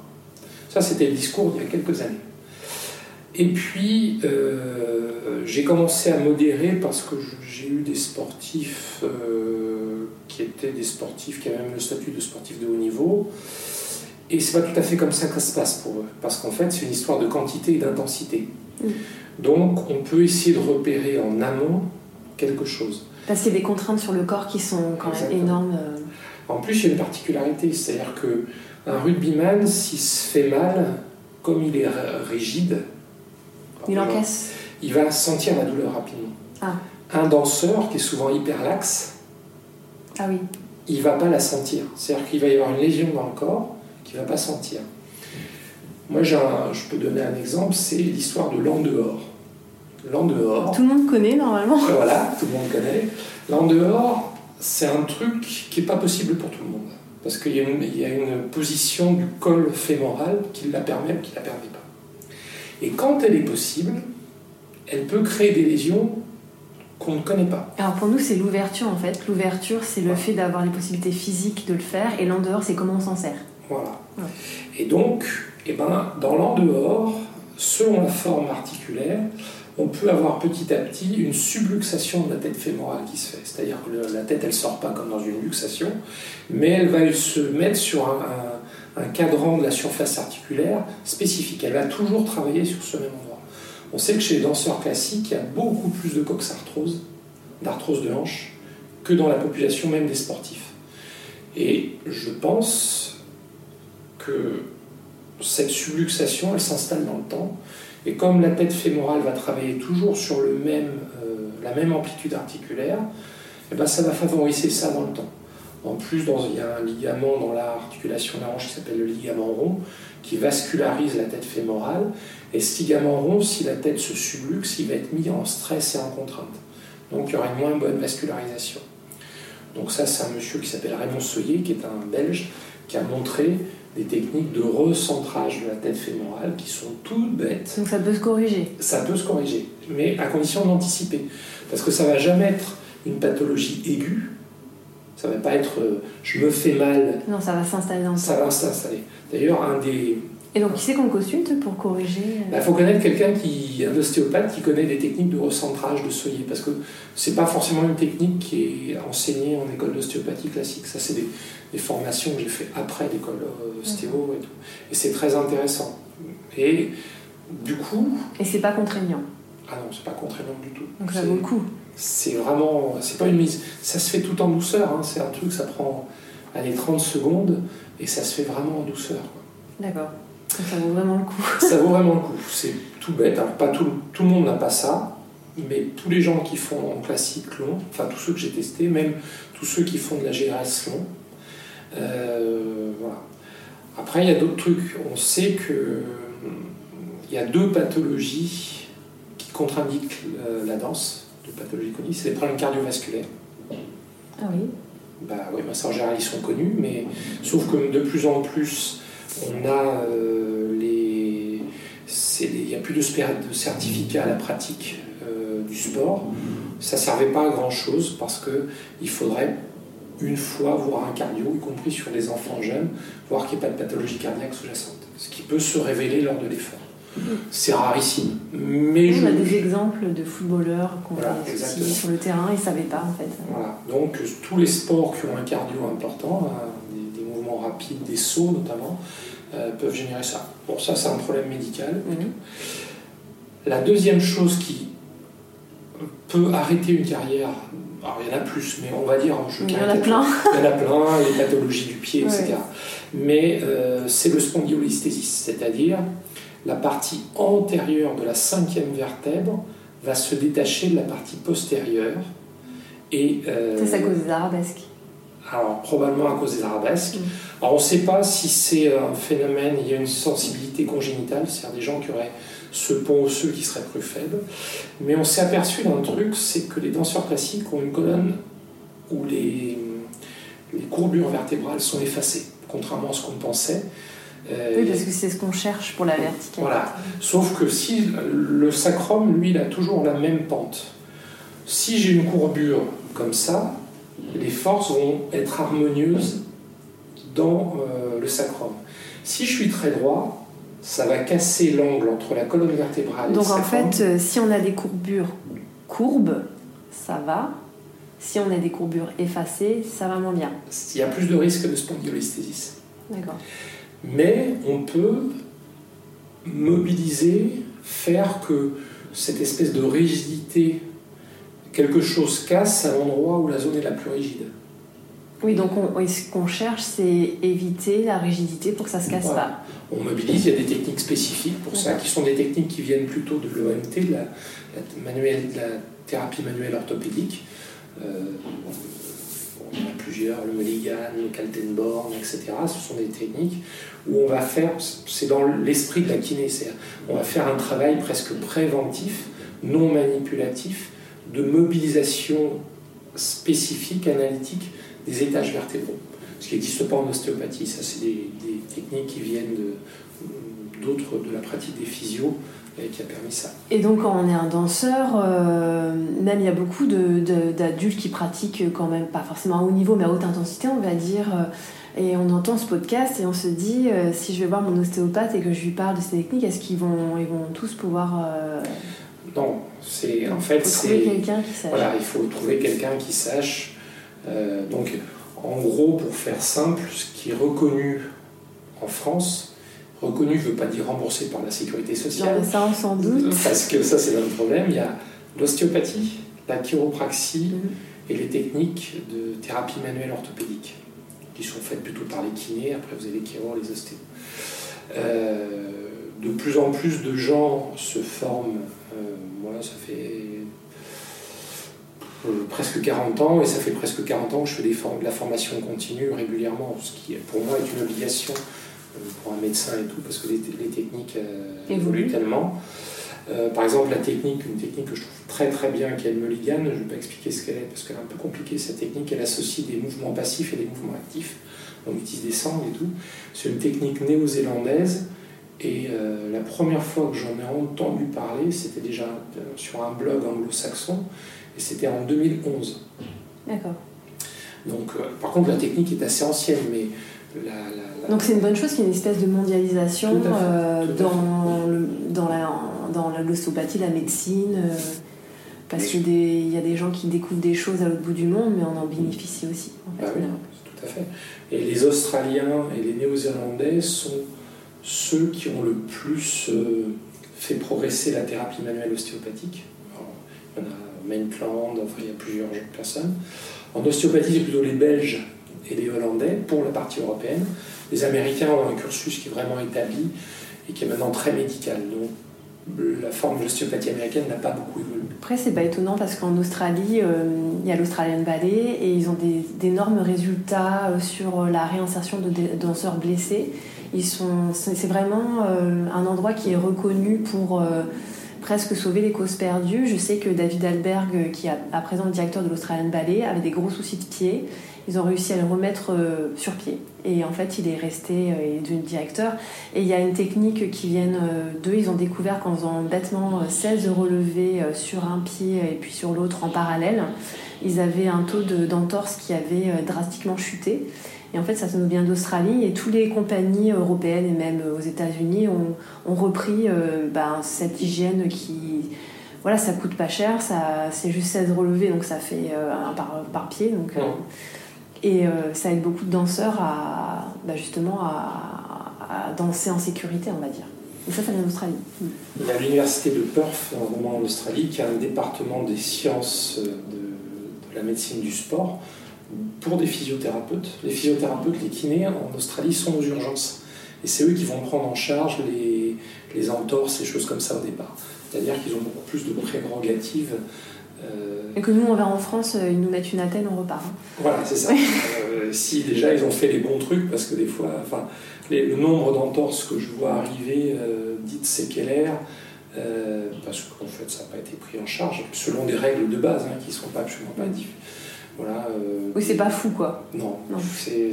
Ça, c'était le discours il y a quelques années. Et puis, euh, j'ai commencé à modérer parce que j'ai eu des sportifs qui étaient des sportifs qui avaient même le statut de sportif de haut niveau. Et c'est pas tout à fait comme ça que ça se passe pour eux. Parce qu'en fait, c'est une histoire de quantité et d'intensité. Mm. Donc, on peut essayer de repérer en amont quelque chose. Parce qu'il y a des contraintes sur le corps qui sont quand même énormes. Euh. En plus, il y a une particularité, c'est-à-dire que un rugbyman, s'il se fait mal, comme il est rigide, il encaisse. Il va sentir la douleur rapidement. Ah. Un danseur qui est souvent hyper laxe, ah oui. il va pas la sentir. C'est-à-dire qu'il va y avoir une lésion dans le corps qu'il va pas sentir. Moi, je peux donner un exemple, c'est l'histoire de l'an dehors. L'an dehors. Tout le monde connaît normalement. Voilà, tout le monde connaît. L'an dehors, c'est un truc qui n'est pas possible pour tout le monde. Parce qu'il y, y, a une position du col fémoral qui la permet ou qui ne la permet pas. Et quand elle est possible, elle peut créer des lésions qu'on ne connaît pas. Alors pour nous, c'est l'ouverture en fait. L'ouverture, c'est le fait d'avoir les possibilités physiques de le faire, et l'en dehors, c'est comment on s'en sert. Voilà. Et donc, eh ben, dans l'en dehors, selon la forme articulaire, on peut avoir petit à petit une subluxation de la tête fémorale qui se fait. C'est-à-dire que la tête, elle sort pas comme dans une luxation, mais elle va se mettre sur un, un, cadran de la surface articulaire spécifique. Elle va toujours travailler sur ce même endroit. On sait que chez les danseurs classiques, il y a beaucoup plus de coxarthrose, d'arthrose de hanche, que dans la population même des sportifs. Et je pense que cette subluxation, elle s'installe dans le temps. Et comme la tête fémorale va travailler toujours sur euh, la même amplitude articulaire, eh ben ça va favoriser ça dans le temps. En plus, il y a un ligament dans l'articulation de la hanche qui s'appelle le ligament rond, qui vascularise la tête fémorale. Et ce ligament rond, si la tête se subluxe, il va être mis en stress et en contrainte. Donc il y aura une moins bonne vascularisation. Donc ça, c'est un monsieur qui s'appelle Raymond Soyer, qui est un Belge, qui a montré des techniques de recentrage de la tête fémorale qui sont toutes bêtes. Donc ça peut se corriger Ça peut se corriger, mais à condition d'anticiper. Parce que ça va jamais être une pathologie aiguë, ça va pas être euh, je me fais mal. Non, ça va s'installer dans le Ça va s'installer. D'ailleurs, un des, et donc, qui c'est qu'on consulte pour corriger Il euh bah, faut connaître quelqu'un qui, un ostéopathe qui connaît des techniques de recentrage de soyer, parce que c'est pas forcément une technique qui est enseignée en école d'ostéopathie classique. Ça, c'est des, formations que j'ai fait après l'école euh, ostéo et tout. Et c'est très intéressant. Et du coup. Et c'est pas contraignant. Ah non, c'est pas contraignant du tout. Donc ça vaut le coup. C'est vraiment, c'est pas une mise. Ça se fait tout en douceur. Hein. C'est un truc, ça prend allez, 30 secondes et ça se fait vraiment en douceur. D'accord. Ça vaut vraiment le coup. ça vaut vraiment le coup. C'est tout bête. Alors, pas tout, tout le monde n'a pas ça, mais tous les gens qui font en classique long, enfin tous ceux que j'ai testés, même tous ceux qui font de la GRS long, euh, voilà. Après, il y a d'autres trucs. On sait que il y a deux pathologies qui contre-indiquent euh, la danse, deux pathologies connues, c'est les problèmes cardiovasculaires. Ah oui Bah oui, en général, ils sont connus, mais sauf que de plus en plus, on a euh, les. Il n'y a plus de, certificat à la pratique euh, du sport. Ça ne servait pas à grand chose parce qu'il faudrait une fois voir un cardio, y compris sur les enfants jeunes, voir qu'il n'y a pas de pathologie cardiaque sous-jacente, ce qui peut se révéler lors de l'effort. C'est rarissime. Mais on a des exemples de footballeurs qu'on voilà, sur le terrain et ne savaient pas en fait. Voilà. Donc tous les sports qui ont un cardio important, mouvements rapides, des sauts notamment, euh, peuvent générer ça. Bon, ça c'est un problème médical. Mhm. La deuxième chose qui peut arrêter une carrière alors il y en a plus, mais on va dire, il y en a plein. il y en a plein, les pathologies du pied, etc. Mais euh, c'est le spondylolisthésis, c'est-à-dire la partie antérieure de la cinquième vertèbre va se détacher de la partie postérieure. Et, euh, c'est à cause des arabesques alors, probablement à cause des arabesques. Mm. Alors, on ne sait pas si c'est un phénomène, il y a une sensibilité congénitale, c'est-à-dire des gens qui auraient ce pont osseux qui serait plus faible. Mais on s'est aperçu d'un truc, c'est que les danseurs classiques ont une colonne où les, les courbures vertébrales sont effacées, contrairement à ce qu'on pensait. Euh, oui, parce que c'est ce qu'on cherche pour la verticalité. Voilà. Sauf que si le sacrum, lui, il a toujours la même pente. Si j'ai une courbure comme ça, les forces vont être harmonieuses dans euh, le sacrum. Si je suis très droit, ça va casser l'angle entre la colonne vertébrale et Donc en fait, euh, si on a des courbures courbes, ça va. Si on a des courbures effacées, ça va moins bien. Il y a plus de risque de spondylolisthésis. D'accord. Mais on peut mobiliser, faire que cette espèce de rigidité quelque chose casse à l'endroit où la zone est la plus rigide. Oui, donc ce qu'on cherche, c'est éviter la rigidité pour que ça ne se casse pas. On mobilise, il y a des techniques spécifiques pour ça, qui sont des techniques qui viennent plutôt de l'OMT, de la, la, thérapie manuelle orthopédique. Euh, on a plusieurs, le Mulligan, le Kaltenborn, etc. Ce sont des techniques où on va faire, c'est dans l'esprit de la kiné, on va faire un travail presque préventif, non manipulatif, de mobilisation spécifique, analytique des étages vertébraux. Ce qui n'existe pas en ostéopathie, ça c'est des, techniques qui viennent d'autres de, la pratique des physios et qui a permis ça. Et donc quand on est un danseur, euh, même il y a beaucoup d'adultes qui pratiquent quand même, pas forcément à haut niveau, mais à haute intensité, on va dire. Euh, et on entend ce podcast et on se dit, euh, si je vais voir mon ostéopathe et que je lui parle de ces techniques, est-ce qu'ils vont, ils vont tous pouvoir... Non, c'est en fait c'est quelqu'un qui sache. Voilà, il faut trouver quelqu'un qui sache. Euh, donc, en gros, pour faire simple, ce qui est reconnu en France, reconnu ne veut pas dire remboursé par la sécurité sociale. Non, ça, sans doute. Parce que ça, c'est un problème. Il y a l'ostéopathie, la chiropraxie mhm. et les techniques de thérapie manuelle orthopédique, qui sont faites plutôt par les kinés. Après, vous avez les chiro, les ostéos. Euh, de plus en plus de gens se forment moi, ça fait euh, presque 40 ans, et ça fait presque 40 ans que je fais des de la formation continue régulièrement, ce qui pour moi est une obligation euh, pour un médecin et tout, parce que les, techniques euh, évoluent tellement. par exemple, la technique, une technique que je trouve très très bien, qui est le Mulligan, je ne vais pas expliquer ce qu'elle est parce qu'elle est un peu compliquée cette technique, elle associe des mouvements passifs et des mouvements actifs, on utilise des sangles et tout. C'est une technique néo-zélandaise et euh, la première fois que j'en ai entendu parler, c'était déjà euh, sur un blog anglo-saxon, et c'était en 2011. D'accord. Donc, euh, par contre, la technique est assez ancienne, mais la, Donc c'est une bonne chose qu'il y ait une espèce de mondialisation dans, le, dans, la, dans l'ostéopathie, la médecine, parce qu'il y a des gens qui découvrent des choses à l'autre bout du monde, mais on en bénéficie aussi. En fait, bah tout à fait. Et les Australiens et les Néo-Zélandais sont ceux qui ont le plus euh, fait progresser la thérapie manuelle ostéopathique. il y en a Maitland, enfin il y a plusieurs personnes. En ostéopathie, c'est plutôt les Belges et les Hollandais pour la partie européenne. Les Américains ont un cursus qui est vraiment établi et qui est maintenant très médical. Donc la forme de l'ostéopathie américaine n'a pas beaucoup évolué. Après, c'est pas étonnant parce qu'en Australie, euh, il y a l'Australian Ballet et ils ont d'énormes résultats euh, sur la réinsertion de danseurs blessés c'est vraiment euh, un endroit qui est reconnu pour euh, presque sauver les causes perdues. Je sais que David Alberg, qui est à présent le directeur de l'Australian Ballet, avait des gros soucis de pied. Ils ont réussi à le remettre euh, sur pied. Et en fait, il est resté est devenu directeur. Et il y a une technique qui vient d'eux. Ils ont découvert qu'en faisant bêtement 16 relevés sur un pied et puis sur l'autre en parallèle, ils avaient un taux d'entorse qui avait drastiquement chuté. Et en fait, ça nous vient d'Australie et toutes les compagnies européennes et même aux États-Unis ont, repris euh, ben, cette hygiène qui. Voilà, ça coûte pas cher, ça, c'est juste 16 relevés, donc ça fait euh, un par, pied. Donc, euh, et ça aide beaucoup de danseurs à, ben, justement à, danser en sécurité, on va dire. Et ça, ça vient d'Australie. Il y a l'université de Perth, en Australie, qui a un département des sciences de la médecine du sport pour des physiothérapeutes. Les physiothérapeutes, les kinés en Australie sont aux urgences. Et c'est eux qui vont prendre en charge les, les entorses, les choses comme ça au départ. C'est-à-dire qu'ils ont beaucoup plus de prérogatives. Euh, Et que nous, on va en France, ils nous mettent une attelle, on repart. Hein. Voilà, c'est ça. Euh, si déjà ils ont fait les bons trucs, parce que des fois, enfin, le nombre d'entorses que je vois arriver, euh, dites séquelaires, euh, parce qu'en fait ça n'a pas été pris en charge, selon des règles de base hein, qui ne sont pas absolument pas difficiles. Voilà, euh, oui, c'est pas fou quoi. Non, non. c'est.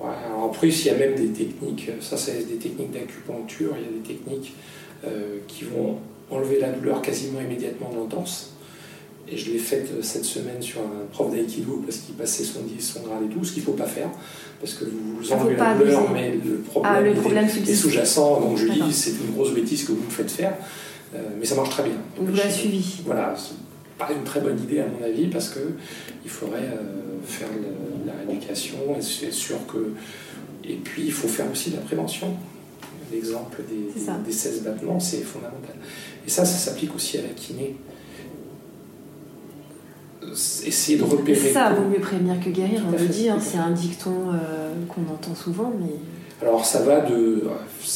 Ouais, en plus, il y a même des techniques, ça c'est des techniques d'acupuncture, il y a des techniques qui vont enlever la douleur quasiment immédiatement de l'entorse. Et je l'ai faite cette semaine sur un prof d'aïkido parce qu'il passait son 10, son grade et tout, ce qu'il ne faut pas faire parce que vous, enlevez la douleur, mais le problème, ah, le problème est, sous-jacent. Donc je dis, c'est une grosse bêtise que vous me faites faire, euh, mais ça marche très bien. Vous l'avez suivi. Voilà, pas une très bonne idée à mon avis parce qu'il faudrait euh, faire la rééducation et c'est sûr que. Et puis il faut faire aussi de la prévention. L'exemple des, des 16 battements, c'est fondamental. Et ça, ça s'applique aussi à la kiné essayer de repérer. C'est ça, vaut mieux prévenir que guérir, on le dit, c'est un dicton euh, qu'on entend souvent, mais... Alors ça va de...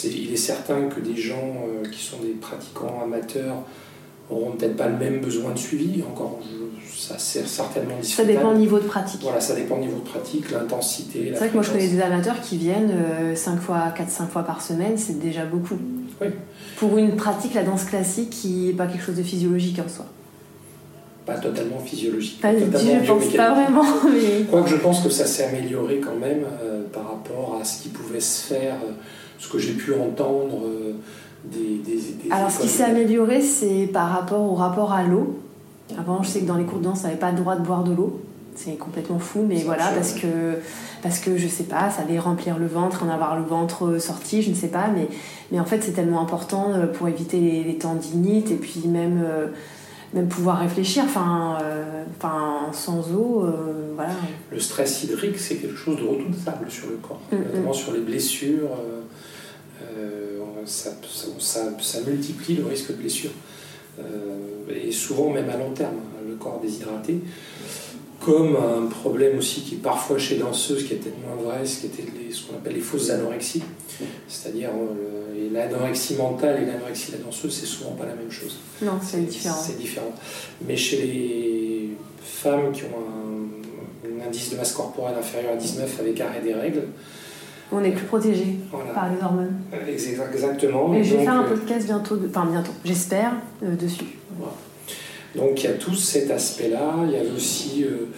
il est certain que des gens euh, qui sont des pratiquants amateurs n'auront peut-être pas le même besoin de suivi, encore ça sert certainement discutable. Ça dépend du niveau de pratique. Voilà, ça dépend du niveau de pratique, l'intensité. C'est vrai que moi je connais des amateurs qui viennent 5 euh, fois, 4-5 fois par semaine, c'est déjà beaucoup. Oui. Pour une pratique, la danse classique, qui n'est pas quelque chose de physiologique en soi pas totalement physiologique. Pas, totalement je pense pas vraiment. Mais... Quoique je pense que ça s'est amélioré quand même euh, par rapport à ce qui pouvait se faire, euh, ce que j'ai pu entendre euh, des, des, Alors ce qui s'est amélioré, c'est par rapport au rapport à l'eau. Avant, je sais que dans les cours de danse, on n'avait pas le droit de boire de l'eau. C'est complètement fou, mais voilà, parce que, parce que je sais pas, ça allait remplir le ventre, en avoir le ventre sorti, je ne sais pas, mais, mais en fait, c'est tellement important pour éviter les, tendinites et puis même même pouvoir réfléchir. Enfin, euh, enfin sans eau, euh, voilà. Le stress hydrique, c'est quelque chose de redoutable sur le corps, mm, mm. notamment sur les blessures. Euh, ça, ça, ça, multiplie le risque de blessure. et souvent, même à long terme, le corps déshydraté. Comme un problème aussi qui est parfois chez danseuses, qui est peut-être moins vrai, ce qui était ce qu'on appelle les fausses anorexies. C'est-à-dire l'anorexie mentale et l'anorexie de la danseuse, c'est souvent pas la même chose. Non, c'est différent. C'est différent. Mais chez les femmes qui ont un, indice de masse corporelle inférieur à 19 avec arrêt des règles, on est plus protégé par les hormones. Exactement. Et je vais faire un euh, podcast bientôt, enfin bientôt, j'espère, euh, dessus. Donc il y a tout cet aspect-là. Il y a aussi euh,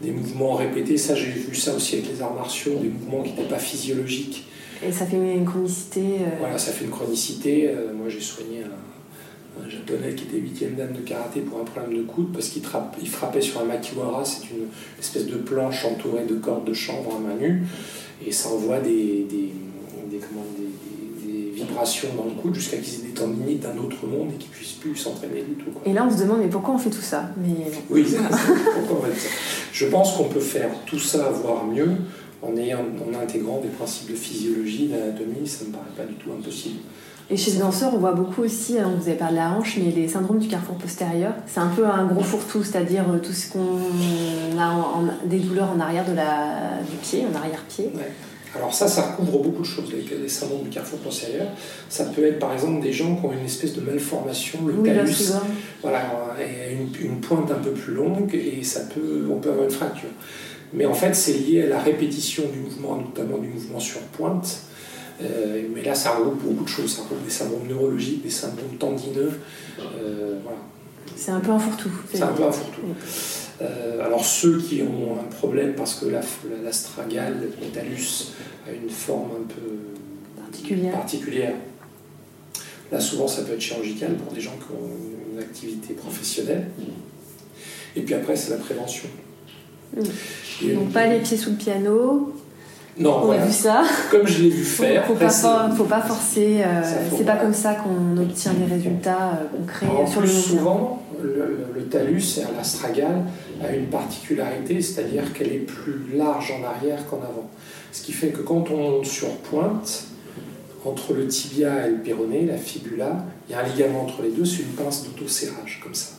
des mouvements répétés. Ça, j'ai vu ça aussi avec les arts martiaux, des mouvements qui n'étaient pas physiologiques. Et ça fait une chronicité. Euh, voilà, ça fait une chronicité. Euh, moi, j'ai soigné un, japonais qui était 8 dame de karaté pour un problème de coude parce qu'il frappait sur un makiwara. C'est une espèce de planche entourée de cordes de chanvre à main nue. Et ça envoie des, des, des, des vibrations dans le coude jusqu'à qu'ils aient des tendinites d'un autre monde et qu'ils puissent plus s'entraîner du tout. Et là, on se demande, mais pourquoi on fait tout ça? Mais... Oui, pourquoi on fait ça? Je pense qu'on peut faire tout ça, voire mieux, en, ayant, en intégrant des principes de physiologie, d'anatomie, ça ne me paraît pas du tout impossible. Et chez les danseurs, on voit beaucoup aussi, hein, vous avez parlé de la hanche, mais les syndromes du carrefour postérieur, c'est un peu un gros fourre-tout, c'est-à-dire euh, tout ce qu'on a, des douleurs en arrière de la, du pied, en arrière-pied. Alors ça, ça recouvre beaucoup de choses, les, syndromes du carrefour postérieur. Ça peut être par exemple des gens qui ont une espèce de malformation, le oui, talus, voilà, et une, une, pointe un peu plus longue, et ça peut, on peut avoir une fracture. Mais en fait, c'est lié à la répétition du mouvement, notamment du mouvement sur pointe. Euh, mais là, ça regroupe beaucoup de choses. Ça regroupe des syndromes neurologique, des syndromes tendineux. Euh, voilà. C'est un peu un fourre-tout. C'est un peu un fourre-tout. Euh, alors ceux qui ont un problème parce que l'astragale, la, le talus, a une forme un peu particulière. particulière. Là, souvent, ça peut être chirurgical pour des gens qui ont une activité professionnelle. Et puis après, c'est la prévention. Donc pas les pieds sous le piano. Non, on a vu ça. Comme je l'ai vu faire. Faut, pas, faut pas forcer. Euh, c'est pas comme ça qu'on obtient des résultats euh, concrets en sur plus, le Souvent, le, talus, l'astragale, a une particularité, c'est-à-dire qu'elle est plus large en arrière qu'en avant. Ce qui fait que quand on surpointe, entre le tibia et le péroné, la fibula, il y a un ligament entre les deux, c'est une pince d'auto-serrage, comme ça.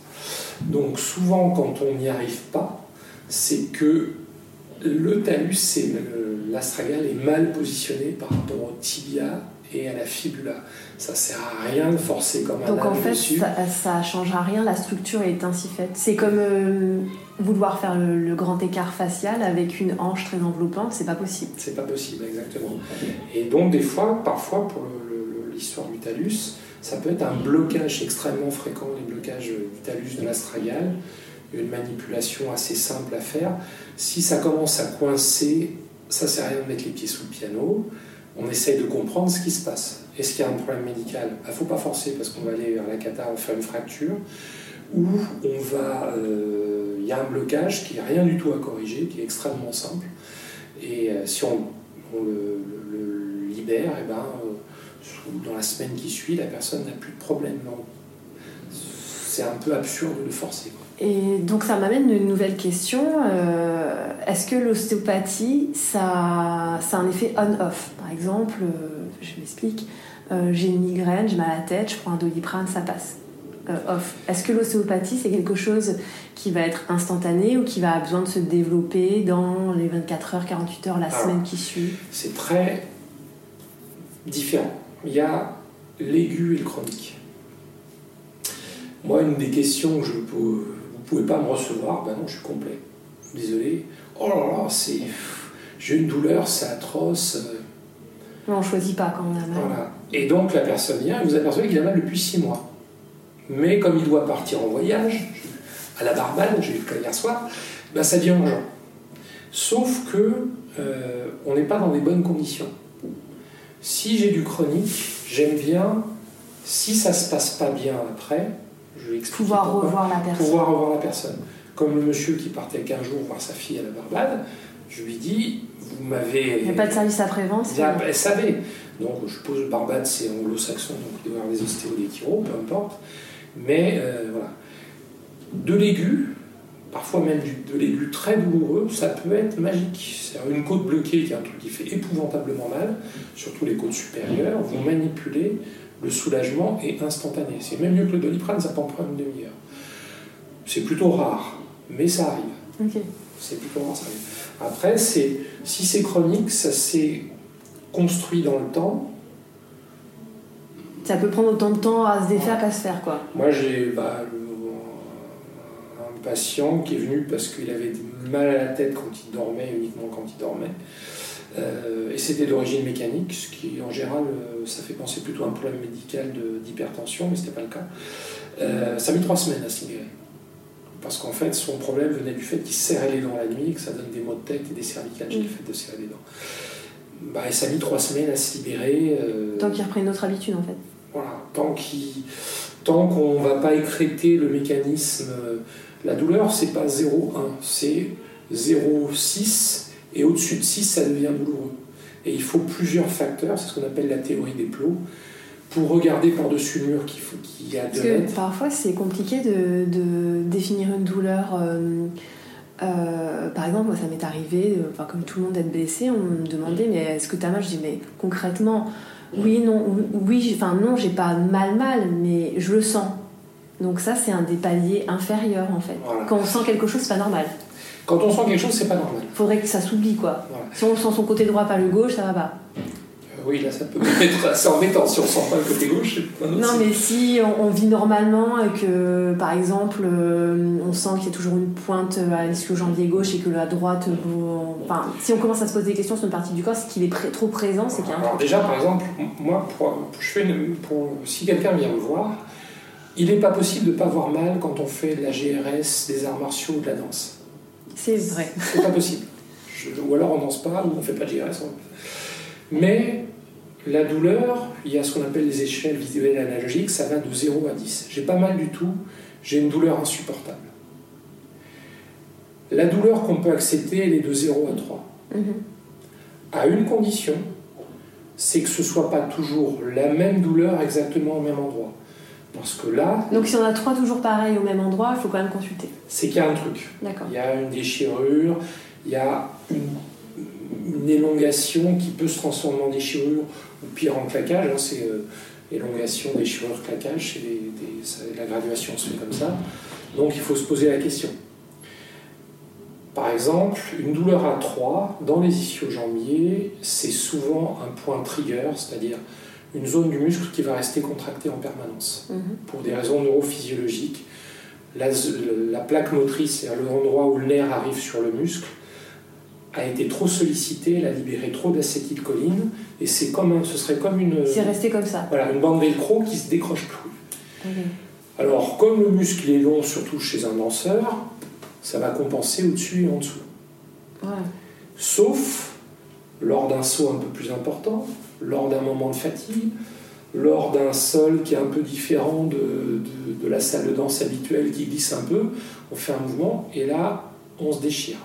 Donc souvent, quand on n'y arrive pas, c'est que le talus, l'astragale est mal positionné par rapport au tibia et à la fibula. Ça sert à rien de forcer comme un Donc en fait, dessus. ça, ne changera rien, la structure est ainsi faite. C'est comme euh, vouloir faire le, grand écart facial avec une hanche très enveloppante, c'est pas possible. C'est pas possible, exactement. Et donc des fois, parfois pour l'histoire du talus, ça peut être un blocage extrêmement fréquent, les blocages du talus de l'astragale, une manipulation assez simple à faire. Si ça commence à coincer, ça sert à rien de mettre les pieds sous le piano. On essaye de comprendre ce qui se passe. Est-ce qu'il y a un problème médical? Il ne faut pas forcer parce qu'on va aller vers la cata, on faire une fracture. Ou on va, euh, il y a un blocage qui n'est rien du tout à corriger, qui est extrêmement simple. Et euh, si on, le, libère, et eh ben, euh, dans la semaine qui suit, la personne n'a plus de problème. C'est un peu absurde de forcer. Et donc ça m'amène une nouvelle question. Euh, est-ce que l'ostéopathie, ça, ça a un effet on-off? Par exemple, euh, je m'explique, euh, j'ai une migraine, j'ai mal à la tête, je prends un doliprane, ça passe. off. Est-ce que l'ostéopathie, c'est quelque chose qui va être instantané ou qui va avoir besoin de se développer dans les 24 heures, 48 heures, la semaine qui suit? C'est très différent. Il y a l'aigu et le chronique. Moi, une des questions que je peux pouvez pas me recevoir, ben non, je suis complet. Désolé. Oh là là, c'est. J'ai une douleur, c'est atroce. On ne choisit pas quand on a mal. Voilà. Et donc la personne vient et vous apercevez qu'il a mal depuis six mois. Mais comme il doit partir en voyage, à la Barbade, j'ai eu le cas hier soir, ben ça devient urgent. Sauf que euh, on n'est pas dans les bonnes conditions. Si j'ai du chronique, j'aime bien, si ça se passe pas bien après, pouvoir revoir la personne. Pouvoir revoir la personne. Comme le monsieur qui partait 15 jours voir sa fille à la Barbade, je lui dis Vous m'avez. Il n'y a pas de service après-vente Elle savait. Donc je suppose Barbade c'est anglo-saxon, donc il doit y avoir des ostéos, des chiro, peu importe. Mais euh, voilà. De l'aigu, parfois même de l'aigu très douloureux, ça peut être magique. C'est une côte bloquée qui est un truc qui fait épouvantablement mal, surtout les côtes supérieures. Vous manipulez le soulagement est instantané. C'est même mieux que le doliprane, ça prend une demi-heure. C'est plutôt rare, mais ça arrive. C'est plutôt rare, ça arrive. Après, si c'est chronique, ça s'est construit dans le temps. Ça peut prendre autant de temps à se défaire qu'à se faire, quoi. Moi, j'ai bah, un patient qui est venu parce qu'il avait mal à la tête quand il dormait, uniquement quand il dormait. Euh, et c'était d'origine mécanique, ce qui en général, euh, ça fait penser plutôt à un problème médical d'hypertension, mais ce n'était pas le cas. Euh, ça a mis trois semaines à se libérer. Parce qu'en fait, son problème venait du fait qu'il serrait les dents la nuit, que ça donne des maux de tête et des cervicales mmh. le fait de serrer les dents. Bah, et ça a mis trois semaines à se libérer. Tant qu'il reprend une autre habitude, en fait. Voilà, tant qu'on ne va pas écréter le mécanisme. La douleur, c'est pas 0,1, c'est 0,6 et au-dessus de 6, ça devient douloureux. Et il faut plusieurs facteurs, c'est ce qu'on appelle la théorie des plots, pour regarder par-dessus le mur qu'il faut qu'il y a Parce que parfois, c'est compliqué de, de, définir une douleur. Euh, euh, par exemple, moi, ça m'est arrivé, euh, enfin, comme tout le monde, d'être blessé. On me demandait, mais est-ce que tu as mal? Je dis, mais concrètement, oui, non, oui, enfin, non, j'ai pas mal, mal, mais je le sens. Donc, ça, c'est un des paliers inférieurs, en fait. Quand on sent quelque chose, c'est pas normal. Quand on sent quelque chose, c'est pas normal. Il faudrait que ça s'oublie, quoi. Si on sent son côté droit, pas le gauche, ça va pas. Euh, oui, là, ça peut être assez embêtant si on sent pas le côté gauche. Non, mais si on, vit normalement et que, par exemple, euh, on sent qu'il y a toujours une pointe à l'ischio-jambier gauche et que la droite. enfin, si on commence à se poser des questions sur une partie du corps, c'est qu'il est trop présent, c'est qu'il y a un Alors, déjà, par exemple, moi, je fais pour, si quelqu'un vient me voir, il n'est pas possible de ne pas avoir mal quand on fait de la GRS, des arts martiaux ou de la danse. C'est vrai. C'est pas possible. ou alors on danse pas, ou on fait pas de GRS. Mais la douleur, il y a ce qu'on appelle les échelles visuelles analogiques, ça va de 0 à 10. J'ai pas mal du tout, j'ai une douleur insupportable. La douleur qu'on peut accepter, elle est de 0 à 3. Mhm. À une condition, c'est que ce soit pas toujours la même douleur exactement au même endroit. Parce que là. Donc si on a trois toujours pareils au même endroit, il faut quand même consulter. C'est qu'il y a un truc. D'accord. Il y a une déchirure, il y a une, élongation qui peut se transformer en déchirure, ou pire en claquage. Hein, c'est euh, élongation, déchirure, claquage. la graduation se fait comme ça. Donc il faut se poser la question. Par exemple, une douleur à 3 dans les ischio-jambiers, c'est souvent un point trigger, c'est-à-dire une zone du muscle qui va rester contractée en permanence. Mhm. Pour des raisons neurophysiologiques, la, la plaque motrice, c'est-à-dire l'endroit où le nerf arrive sur le muscle, a été trop sollicitée, elle a libéré trop d'acétylcholine, et c'est comme un- ce serait comme une, C'est resté comme ça. voilà, une bande velcro qui se décroche plus. Alors, comme le muscle est long, surtout chez un danseur, ça va compenser au-dessus et en dessous. Sauf lors d'un saut un peu plus important, lors d'un moment de fatigue, lors d'un sol qui est un peu différent de, la salle de danse habituelle qui glisse un peu, on fait un mouvement et là, on se déchire.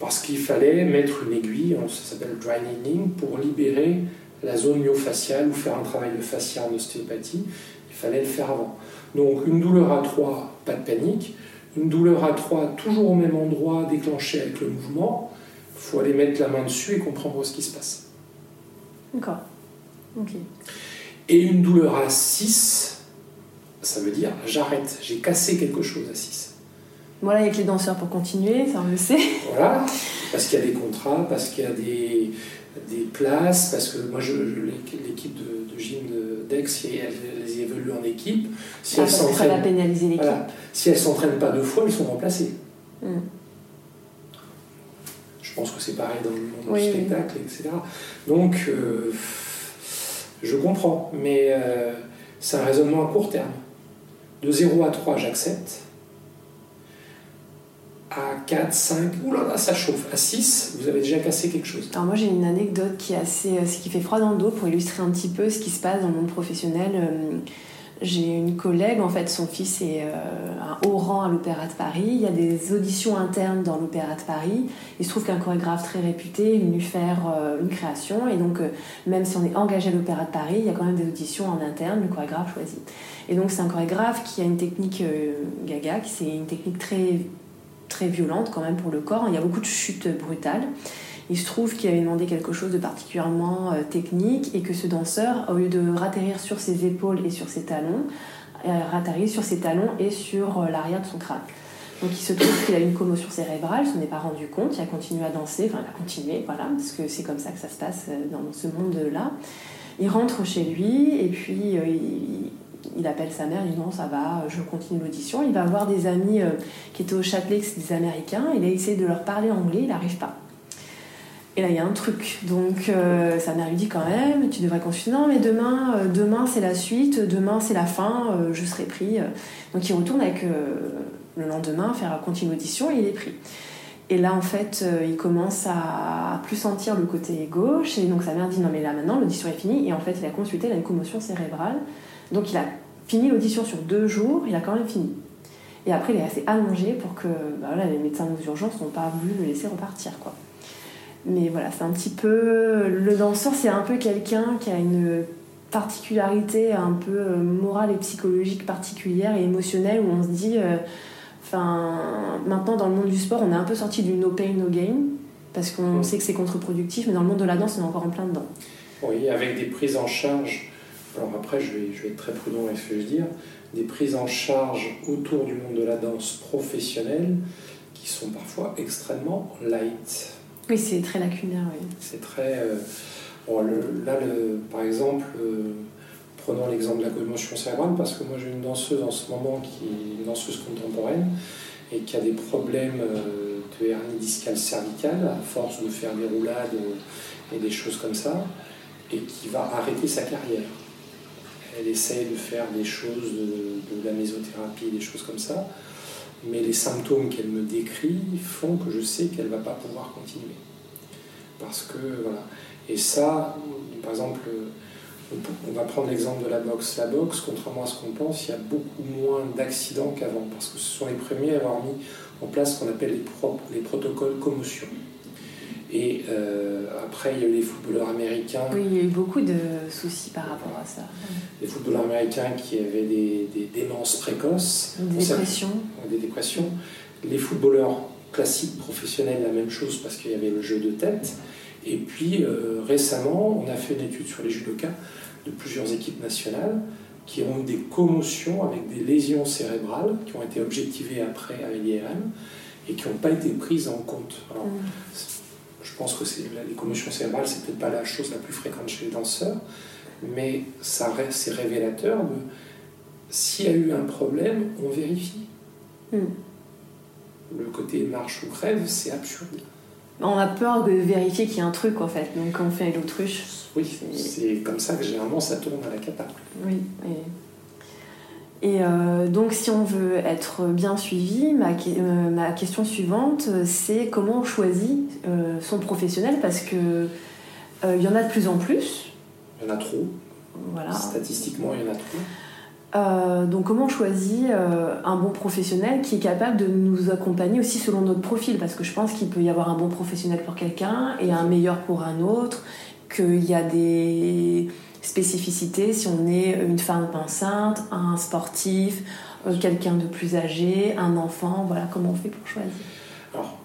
Parce qu'il fallait mettre une aiguille, ça s'appelle dry needling, pour libérer la zone myofasciale ou faire un travail de fascia en ostéopathie. Il fallait le faire avant. Donc une douleur à 3, pas de panique. Une douleur à 3, toujours au même endroit, déclenchée avec le mouvement. Il faut aller mettre la main dessus et comprendre ce qui se passe. D'accord. Ok. Et une douleur à 6, ça veut dire j'arrête, j'ai cassé quelque chose à 6. Voilà, avec les danseurs pour continuer, ça on le sait. Voilà, parce qu'il y a des contrats, parce qu'il y a des, des places, parce que moi, je, je- l'équipe de, de gym Dex, elle, évolue en équipe. Si Ah, elles ça va s'entraînent pénaliser l'équipe. voilà. si elles s'entraînent pas deux fois, elles sont remplacées. Mm. Je pense que c'est pareil dans le monde Oui, du oui. spectacle, etc. Donc, euh, je comprends, mais euh, c'est un raisonnement à court terme. De 0 à 3, j'accepte. À 4, 5, oulala, ça chauffe. À 6, vous avez déjà cassé quelque chose. Alors moi j'ai une anecdote qui est assez, euh, ce qui fait froid dans le dos pour illustrer un petit peu ce qui se passe dans le monde professionnel. Euh, J'ai une collègue, en fait son fils est euh, un haut rang à l'Opéra de Paris. Il y a des auditions internes dans l'Opéra de Paris. Il se trouve qu'un chorégraphe très réputé est venu faire euh, une création et donc euh, même si on est engagé à l'Opéra de Paris, il y a quand même des auditions en interne, le chorégraphe choisit. Et donc c'est un chorégraphe qui a une technique euh, gaga, qui c'est une technique très très violente quand même pour le corps. Il y a beaucoup de chutes brutales. Il se trouve qu'il avait demandé quelque chose de particulièrement euh, technique et que ce danseur, au lieu de ratterrir sur ses épaules et sur ses talons, euh, ratterrit sur ses talons et sur euh, l'arrière de son crâne. Donc il se trouve qu'il a une commotion cérébrale, il s'en est pas rendu compte, il a continué à danser, enfin il a continué, voilà, parce que c'est comme ça que ça se passe dans ce monde-là. Il rentre chez lui et puis il, appelle sa mère, il dit non ça va, je continue l'audition. Il va voir des amis qui étaient au Châtelet, des Américains, il a essayé de leur parler anglais, il n'arrive pas. Et là, il y a un truc. Donc, euh, sa mère lui dit quand même, tu devrais consulter. Non, mais demain, euh, demain c'est la suite, demain c'est la fin, euh, je serai pris. Donc, il retourne avec euh, le lendemain faire continuer l'audition et il est pris. Et là, en fait, euh, il commence à plus sentir le côté gauche. Et donc, sa mère dit non, mais là maintenant, l'audition est finie. Et en fait, il a consulté, il a une commotion cérébrale. Donc, il a fini l'audition sur deux jours, il a quand même fini. Et après, il est assez allongé pour que bah les médecins aux urgences n'ont pas voulu le laisser repartir. Quoi. Mais voilà, c'est un petit peu. Le danseur, c'est un peu quelqu'un qui a une particularité un peu euh, morale et psychologique particulière et émotionnelle où on se dit. euh, Enfin, maintenant, dans le monde du sport, on est un peu sorti du no pain, no gain parce qu'on Mm. sait que c'est contre-productif, mais dans le monde de la danse, on est encore en plein dedans. Oui, avec des prises en charge. Alors après, je vais, je vais être très prudent avec ce que je dis. Des prises en charge autour du monde de la danse professionnelle qui sont parfois extrêmement light. Oui, c'est très lacunaire, oui. C'est très. euh, bon, là, par exemple, euh, prenons l'exemple de la commotion cérébrale, parce que moi j'ai une danseuse en ce moment qui est une danseuse contemporaine et qui a des problèmes euh, de hernie discale cervicale à force de faire des roulades et des choses comme ça, et qui va arrêter sa carrière. Elle essaye de faire des choses, de la mésothérapie, des choses comme ça, mais les symptômes qu'elle me décrit font que je sais qu'elle ne va pas pouvoir continuer. Parce que, voilà. Et ça, par exemple, on va prendre l'exemple de la boxe. La boxe, contrairement à ce qu'on pense, il y a beaucoup moins d'accidents qu'avant, parce que ce sont les premiers à avoir mis en place ce qu'on appelle les protocoles commotion. Et euh, après, il y a eu les footballeurs américains Oui, il y a eu beaucoup de soucis par rapport à ça. les footballeurs américains qui avaient des, des démences précoces, Des dépressions. des dépressions. Les footballeurs classiques professionnels, la même chose parce qu'il y avait le jeu de tête. Et puis euh, récemment, on a fait une étude sur les judokas de plusieurs équipes nationales qui ont eu des commotions avec des lésions cérébrales qui ont été objectivées après à l'IRM et qui n'ont pas été prises en compte. Alors, mm. Je pense que les commotions cérébrales, c'est peut-être pas la chose la plus fréquente chez les danseurs, mais ça c'est révélateur de s'il y a eu un problème, on vérifie. Mm. Le côté marche ou crève, c'est absurde. On a peur de vérifier qu'il y a un truc en fait, donc quand on fait l'autruche. Oui, c'est comme ça que généralement ça tourne à la cata. Oui. Et, euh, donc si on veut être bien suivi, ma, euh, ma question suivante, c'est comment on choisit euh, son professionnel parce que il y en a de plus en plus. Il y en a trop. Voilà. Statistiquement, il y en a trop. Donc comment on choisit un bon professionnel qui est capable de nous accompagner aussi selon notre profil? Parce que je pense qu'il peut y avoir un bon professionnel pour quelqu'un et un meilleur pour un autre, qu'il y a des spécificités si on est une femme enceinte, un sportif, euh, quelqu'un de plus âgé, un enfant, voilà comment on fait pour choisir? Alors,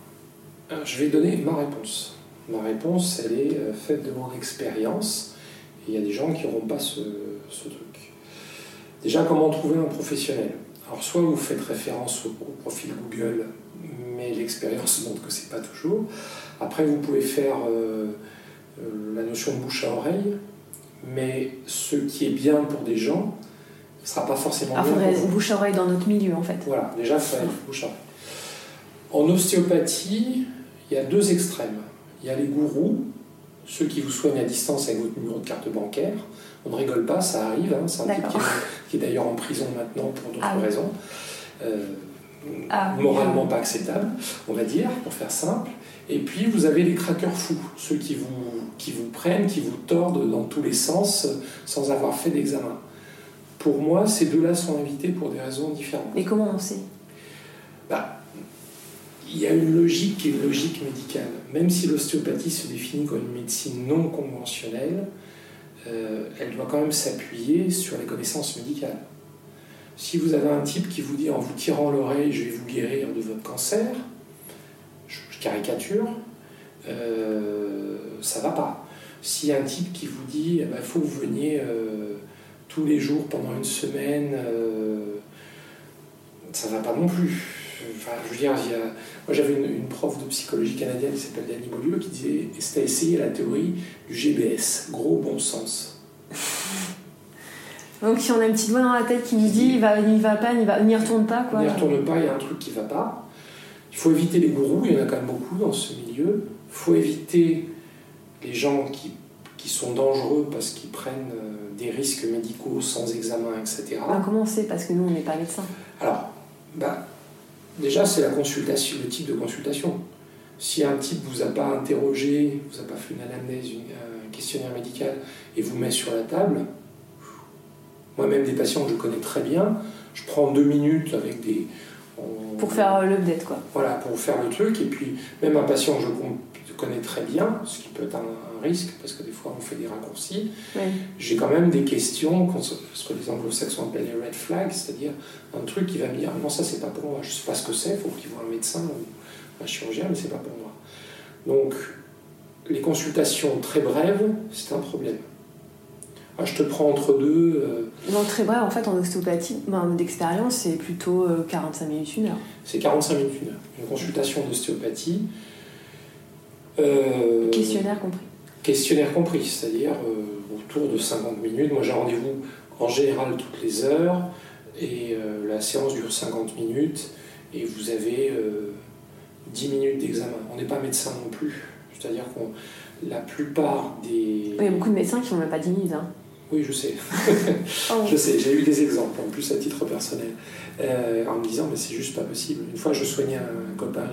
je vais donner ma réponse. Ma réponse, elle est faite de mon expérience. Il y a des gens qui n'auront pas ce, truc. Déjà, comment trouver un professionnel? Alors, soit vous faites référence au, profil Google, mais l'expérience montre que c'est pas toujours. Après, vous pouvez faire euh, euh, la notion de bouche à oreille, mais ce qui est bien pour des gens ne sera pas forcément ah, bien. Il bouche à oreille dans notre milieu, en fait. Voilà, déjà, il faut bouche à oreille. En ostéopathie, il y a deux extrêmes. Il y a les gourous, ceux qui vous soignent à distance avec votre numéro de carte bancaire. On ne rigole pas, ça arrive. Hein, c'est un type qui est, d'ailleurs en prison maintenant pour d'autres ah raisons. Euh, ah moralement pas acceptable, on va dire, pour faire simple. Et puis vous avez les craqueurs fous, ceux qui vous, qui vous prennent, qui vous tordent dans tous les sens sans avoir fait d'examen. Pour moi, ces deux-là sont invités pour des raisons différentes. Mais comment on sait? Bah, Il y a une logique qui est une logique médicale. Même si l'ostéopathie se définit comme une médecine non conventionnelle, euh, elle doit quand même s'appuyer sur les connaissances médicales. Si vous avez un type qui vous dit en vous tirant l'oreille, je vais vous guérir de votre cancer, je, caricature, euh, ça va pas. Si un type qui vous dit, il eh ben, faut que vous veniez euh, tous les jours pendant une semaine, euh, ça va pas non plus. Enfin, je veux dire, moi j'avais une, prof de psychologie canadienne qui s'appelle Danny Beaulieu qui disait c'était essayer la théorie du GBS, gros bon sens. Donc si on a un petit doigt dans la tête qui nous dit il va, n'y va pas, n'y retourne pas quoi. N'y retourne pas, il y a un truc qui va pas. Il faut éviter les gourous, il y en a quand même beaucoup dans ce milieu. Il faut éviter les gens qui, qui sont dangereux parce qu'ils prennent euh, des risques médicaux sans examen, etc. Bah, comment on sait? Parce que nous, on n'est pas médecin. Alors, bah, Déjà, c'est la consultation, le type de consultation. Si un type vous a pas interrogé, vous a pas fait une anamnèse, un questionnaire médical et vous met sur la table, moi-même des patients que je connais très bien, je prends deux minutes avec des. Pour faire l'update, quoi. Voilà, pour faire le truc. Et puis, même un patient que je connais très bien, ce qui peut être un, risque, parce que des fois on fait des raccourcis, j'ai quand même des questions, ce que les anglo-saxons appellent les red flags, c'est-à-dire un truc qui va me dire non, ça c'est pas pour moi, je sais pas ce que c'est, il faut qu'il voit un médecin ou un chirurgien, mais c'est pas pour moi. Donc, les consultations très brèves, c'est un problème. Ah, je te prends entre deux. Euh, non, très bref, en fait, en ostéopathie, ben, d'expérience, c'est plutôt 45 euh, minutes, une heure. C'est 45 minutes, une heure. Une consultation d'ostéopathie. Euh, questionnaire compris questionnaire compris, c'est-à-dire euh, autour de 50 minutes. Moi j'ai rendez-vous en général toutes les heures et euh, la séance dure 50 minutes et vous avez 10 euh, minutes d'examen. On n'est pas médecin non plus, c'est-à-dire qu'on la plupart des... Il y a beaucoup de médecins qui n'ont même pas 10 minutes. Hein. Oui, je sais. Je sais, j'ai eu des exemples, en plus à titre personnel, en me disant, mais c'est juste pas possible. Une fois, je soignais un copain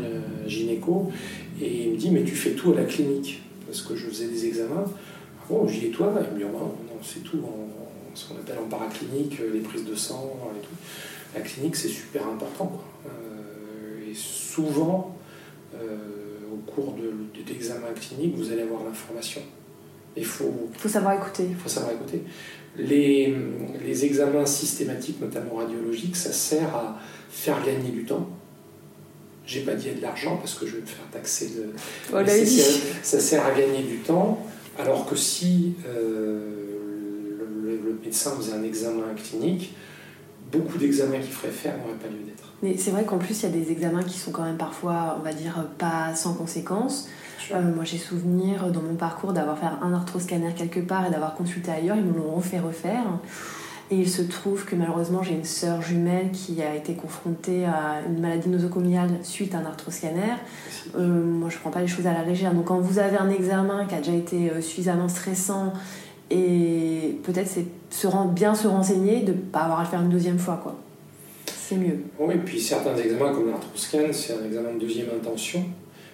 gynéco, et il me dit, mais tu fais tout à la clinique parce que je faisais des examens. Ah bon, j'y ai toi Il me dit, oh, non, c'est tout, en, ce qu'on appelle en paraclinique, les prises de sang et tout. La clinique, c'est super important. Euh, et souvent, euh, au cours de, l'examen clinique, vous allez avoir l'information. Il faut, faut savoir écouter. Il faut savoir écouter. Les, les, examens systématiques, notamment radiologiques, ça sert à faire gagner du temps. J'ai pas dit de l'argent parce que je vais me faire taxer de. Oh, ça, sert à gagner du temps, alors que si euh, le, médecin faisait un examen clinique, beaucoup d'examens qu'il ferait faire n'auraient pas lieu d'être. Mais c'est vrai qu'en plus, il y a des examens qui sont quand même parfois, on va dire, pas sans conséquences. Euh, moi, j'ai souvenir dans mon parcours d'avoir fait un arthroscanner quelque part et d'avoir consulté ailleurs. Ils me l'ont refait refaire. Et il se trouve que malheureusement, j'ai une sœur jumelle qui a été confrontée à une maladie nosocomiale suite à un arthroscanner. Euh, moi, je ne prends pas les choses à la légère. Donc, quand vous avez un examen qui a déjà été euh, suffisamment stressant et peut-être c'est se bien se renseigner, de ne pas avoir à le faire une deuxième fois, quoi. C'est mieux. Oui, et puis certains examens comme l'arthroscan, c'est un examen de deuxième intention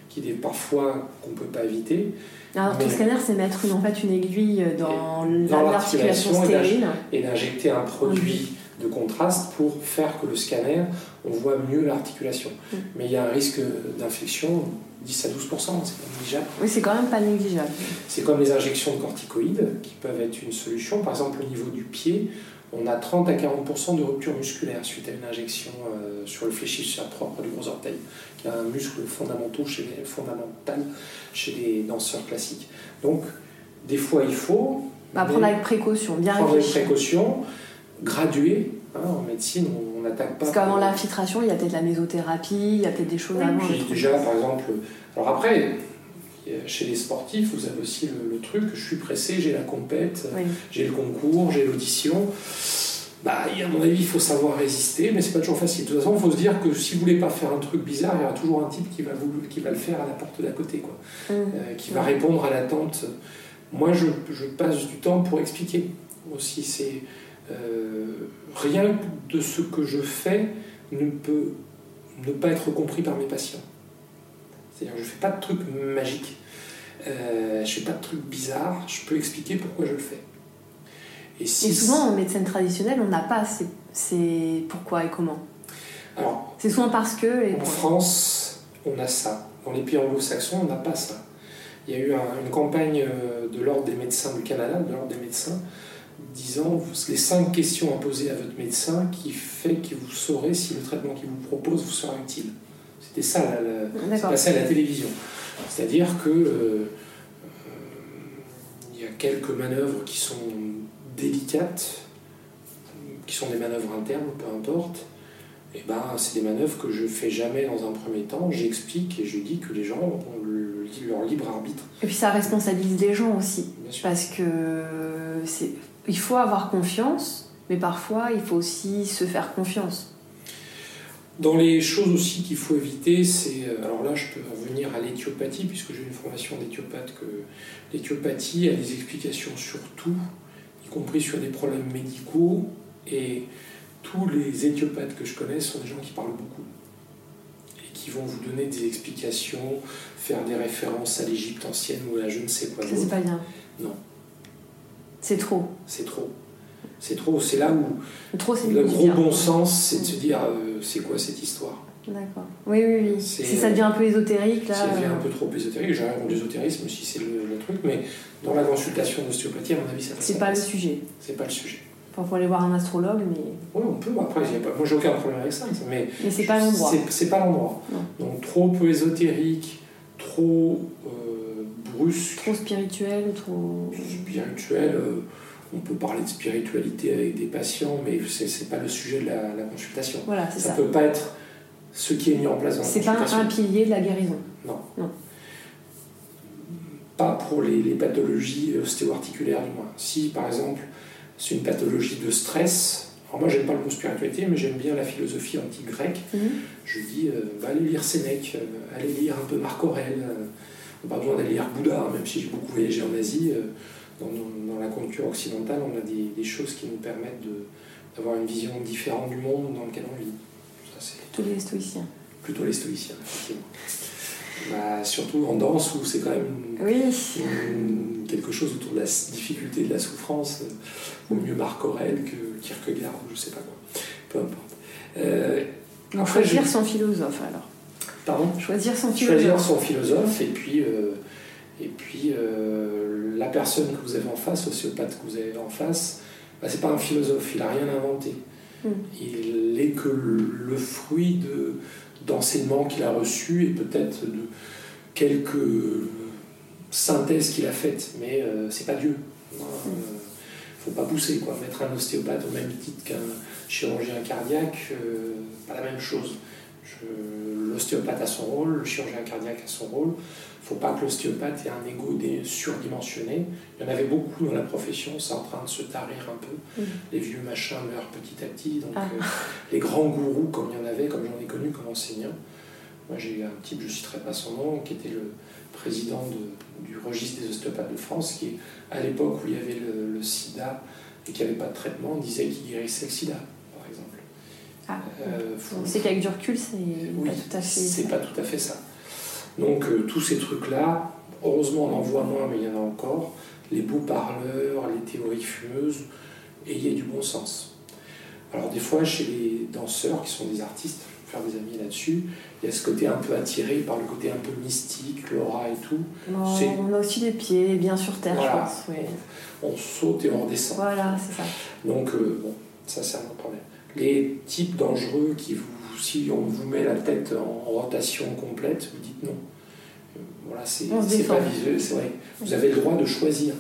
qui est parfois qu'on ne peut pas éviter. Alors, le scanner, c'est mettre une, en fait une aiguille dans, l'articulation stérile. Et d'injecter un produit de contraste pour faire que le scanner, on voit mieux l'articulation. Mais il y a un risque d'infection, 10 à 12 c'est pas négligeable. Oui, c'est quand même pas négligeable. C'est comme les injections de corticoïdes qui peuvent être une solution. Par exemple, au niveau du pied, on a 30 à 40% de rupture musculaire suite à une injection euh, sur le fléchisseur propre du gros orteil, qui est un muscle fondamental chez les, fondamental chez les danseurs classiques. Donc, des fois, il faut. Bah, prendre avec précaution, bien prendre avec précaution, graduer. Hein, en médecine, on n'attaque pas. Parce qu'avant l'infiltration, il y a peut-être la mésothérapie, il y a peut-être des choses avant. déjà, par exemple. Alors après, chez les sportifs, vous avez aussi le, truc, je suis pressé, j'ai la compète, j'ai le concours, j'ai l'audition. Bah, à mon avis, il faut savoir résister, mais c'est pas toujours facile. De toute façon, il faut se dire que si vous voulez pas faire un truc bizarre, il y aura toujours un type qui va, vous, qui va le faire à la porte d'à côté, quoi. Mmh. Euh, qui va répondre à l'attente. Moi, je, je, passe du temps pour expliquer aussi. C'est euh, rien de ce que je fais ne peut ne pas être compris par mes patients. C'est-à-dire que je fais pas de trucs magiques. Euh, je fais pas de trucs bizarres, je peux expliquer pourquoi je le fais. Et, souvent, en médecine traditionnelle, on n'a pas c'est pourquoi et comment. Alors, c'est souvent parce que. en France, on a ça. Dans les pays anglo-saxons, on n'a pas ça. Il y a eu une campagne euh, de l'Ordre des médecins du Canada, de l'Ordre des médecins, disant les cinq questions à poser à votre médecin qui fait que vous saurez si le traitement qu'il vous propose vous sera utile. C'était ça, passé à la télévision. C'est-à-dire que euh, euh, il y a quelques manœuvres qui sont délicates, qui sont des manœuvres internes, peu importe. Et ben, c'est des manœuvres que je fais jamais dans un premier temps. J'explique et je dis que les gens ont leur libre arbitre. Et puis ça responsabilise les gens aussi, parce que c'est, il faut avoir confiance, mais parfois il faut aussi se faire confiance. Dans les choses aussi qu'il faut éviter, c'est. Euh, alors là, je peux revenir à l'éthiopathie, puisque j'ai une formation d'éthiopathe, que l'éthiopathie a des explications sur tout, y compris sur des problèmes médicaux, et tous les éthiopathes que je connais sont des gens qui parlent beaucoup et qui vont vous donner des explications, faire des références à l'Égypte ancienne ou à je ne sais quoi. Ça, c'est pas bien. Non. C'est trop. C'est trop. C'est trop. C'est là où trop, le gros bon sens, c'est de se dire euh, c'est quoi cette histoire? D'accord. Oui, oui, oui. Si ça devient un peu ésotérique, là. Ça devient un peu trop ésotérique. J'ai rien contre l'ésotérisme si c'est le, truc, mais dans la consultation d'ostéopathie, à mon avis, ça C'est pas le sujet. C'est pas le sujet. Enfin, faut aller voir un astrologue, mais. Oui, on peut. Après, y a pas... moi, j'ai aucun problème avec ça. Mais, mais c'est pas l'endroit. C'est pas l'endroit. Donc, trop peu ésotérique, trop euh, brusque. Trop spirituel, trop. Spirituel. Euh, on peut parler de spiritualité avec des patients, mais ce n'est pas le sujet de la, consultation. Voilà, ça ne peut pas être ce qui est mis en place dans la consultation. C'est pas un pilier de la guérison. Non. non. Pas pour les, pathologies ostéo-articulaires du moins. Si, par exemple, c'est une pathologie de stress, alors moi j'aime pas le mot spiritualité, mais j'aime bien la philosophie antique-grecque, mhm. je dis, euh, va aller lire Sénèque, euh, allez lire un peu Marc Aurèle, euh, on n'a pas besoin d'aller lire Bouddha, hein, même si j'ai beaucoup voyagé en Asie dans, la culture occidentale, on a des, choses qui nous permettent d'avoir une vision différente du monde dans lequel on vit. plutôt les stoïciens. Plutôt les stoïciens, effectivement. Bah, surtout en danse où c'est quand même quelque chose autour de la difficulté de la souffrance, au mieux Marc Aurèle que Kierkegaard, je sais pas quoi. Peu importe. Euh, choisir son philosophe alors. Pardon? Choisir son philosophe. Choisir son philosophe et puis, euh, et puis euh, la personne que vous avez en face, l'ostéopathe que vous avez en face, bah, c'est pas un philosophe, il n'a rien inventé. Hmm. Il est que le fruit de, d'enseignements qu'il a reçus et peut-être de quelques synthèses qu'il a faites, mais euh, c'est pas Dieu. Il hmm. faut pas pousser. Quoi. Mettre un ostéopathe au même titre qu'un chirurgien cardiaque, euh, pas la même chose. L'ostéopathe a son rôle, le chirurgien cardiaque a son rôle. Il ne faut pas que l'ostéopathe ait un ego surdimensionné. Il y en avait beaucoup dans la profession, c'est en train de se tarir un peu. Les vieux machins meurent petit à petit. Donc, ah. euh, les grands gourous, comme il y en avait, comme j'en ai connu comme enseignant. Moi, j'ai un type, je ne citerai pas son nom, qui était le président du registre des ostéopathes de France, qui, à l'époque où il y avait le, sida et qu'il n'y avait pas de traitement, disait qu'il guérissait le sida. Ah, euh, c'est qu'avec du recul, c'est pas tout à fait C'est pas tout à fait ça. Donc euh, tous ces trucs-là, heureusement on en voit moins, mais il y en a encore. Les beaux parleurs, les théories fumeuses, ayez du bon sens. Alors des fois, chez les danseurs qui sont des artistes, je vais faire des amis là-dessus, il y a ce côté un peu attiré par le côté un peu mystique, l'aura et tout. on a aussi des pieds bien sur terre, je pense. On saute et on redescend. Voilà, c'est ça. Donc, euh, bon, ça c'est un autre problème les types dangereux qui vous, si on vous met la tête en rotation complète, vous dites non. Voilà, c'est pas visuel, c'est vrai. Vous avez le droit de choisir.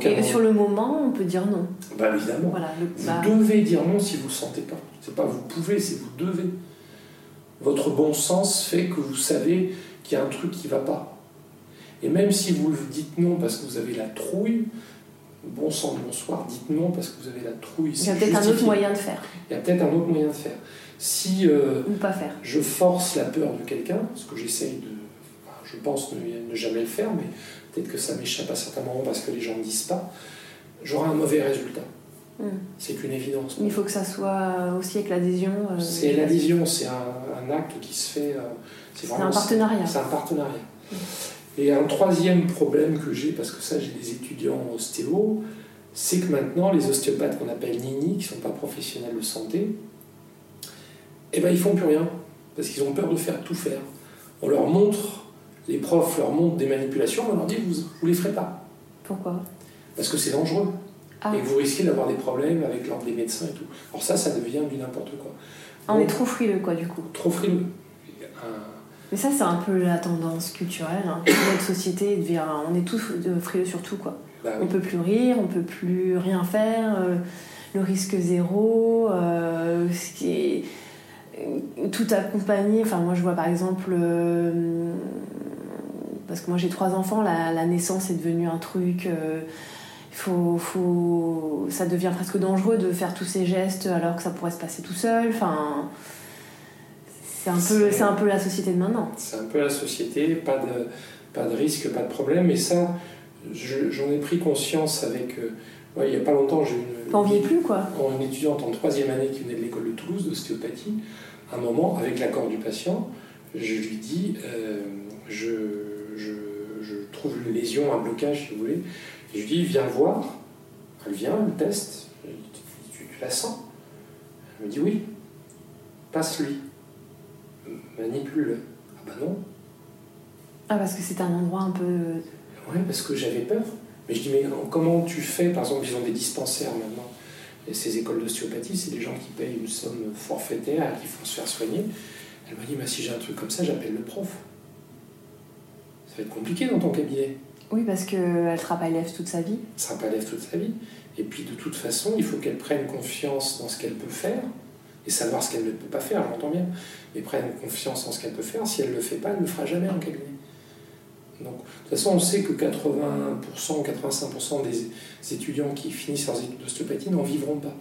Et sur le moment, on peut dire non. Bah évidemment. vous bah. devez dire non si vous ne le sentez pas. C'est pas vous pouvez, c'est vous devez. Votre bon sens fait que vous savez qu'il y a un truc qui ne va pas. Et même si vous dites non parce que vous avez la trouille, bon sang, bonsoir, dites non parce que vous avez la trouille. Il y a peut-être un autre moyen de faire. Il y a peut-être un autre moyen de faire. Si euh, Ou pas faire. je force la peur de quelqu'un, ce que j'essaye de. je pense ne, jamais le faire, mais peut-être que ça m'échappe à certains moments parce que les gens ne disent pas, j'aurai un mauvais résultat. Hmm. C'est une évidence. Il faut que ça soit aussi avec l'adhésion. Euh, c'est l'adhésion, c'est un, acte qui se fait. Euh, c'est un partenariat. C'est un partenariat. Hmm. Et un troisième problème que j'ai, parce que ça j'ai des étudiants ostéo, c'est que maintenant les ostéopathes qu'on appelle nini, qui ne sont pas professionnels de santé, eh ben, ils font plus rien, parce qu'ils ont peur de faire tout faire. On leur montre, les profs leur montrent des manipulations, on leur dit vous ne les ferez pas. Pourquoi? Parce que c'est dangereux. Ah. Et vous risquez d'avoir des problèmes avec l'ordre des médecins et tout. Alors ça, ça devient du n'importe quoi. on est trop frileux, quoi, du coup. Trop frileux. Mais ça, c'est un peu la tendance culturelle. Hein. Notre société devient. On est tous frileux sur tout, quoi. Bah on peut plus rire, on peut plus rien faire, euh, le risque zéro, euh, ce qui est euh, tout accompagné. Enfin, moi, je vois par exemple. parce que moi, j'ai trois enfants, la, la, naissance est devenue un truc. Faut, faut, ça devient presque dangereux de faire tous ces gestes alors que ça pourrait se passer tout seul. Enfin, c'est un, peu, c'est un peu la société de maintenant. C'est un peu la société, pas de, pas de risque, pas de problème. Mais ça, j'en ai pris conscience avec. Euh, il n'y a pas longtemps, j'ai une. T'en plus, quoi Une étudiante en troisième année qui venait de l'école de Toulouse, d'ostéopathie. Un moment, avec l'accord du patient, je lui dis euh, je, je, je, trouve une lésion, un blocage, si vous voulez. Et je lui dis viens voir. Elle vient, elle teste. tu, tu la sens? Elle me dit oui. Passe-lui manipule. Ah bah non. Ah parce que c'est un endroit un peu... Oui, parce que j'avais peur. Mais je dis, mais comment tu fais Par exemple, ils ont des dispensaires maintenant. Et ces écoles d'ostéopathie, c'est des gens qui payent une somme forfaitaire et qui font se faire soigner. Elle m'a dit, bah, si j'ai un truc comme ça, j'appelle le prof. Ça va être compliqué dans ton cabinet. Oui, parce qu'elle sera pas élève toute sa vie. Elle ne sera pas élève toute sa vie. Et puis de toute façon, il faut qu'elle prenne confiance dans ce qu'elle peut faire et savoir ce qu'elle ne peut pas faire, j'entends bien, mais prenne confiance en ce qu'elle peut faire. Si elle ne le fait pas, elle ne le fera jamais en cabinet. Donc, de toute façon, on sait que 80% ou 85% des étudiants qui finissent leurs études d'ostéopathie n'en vivront pas.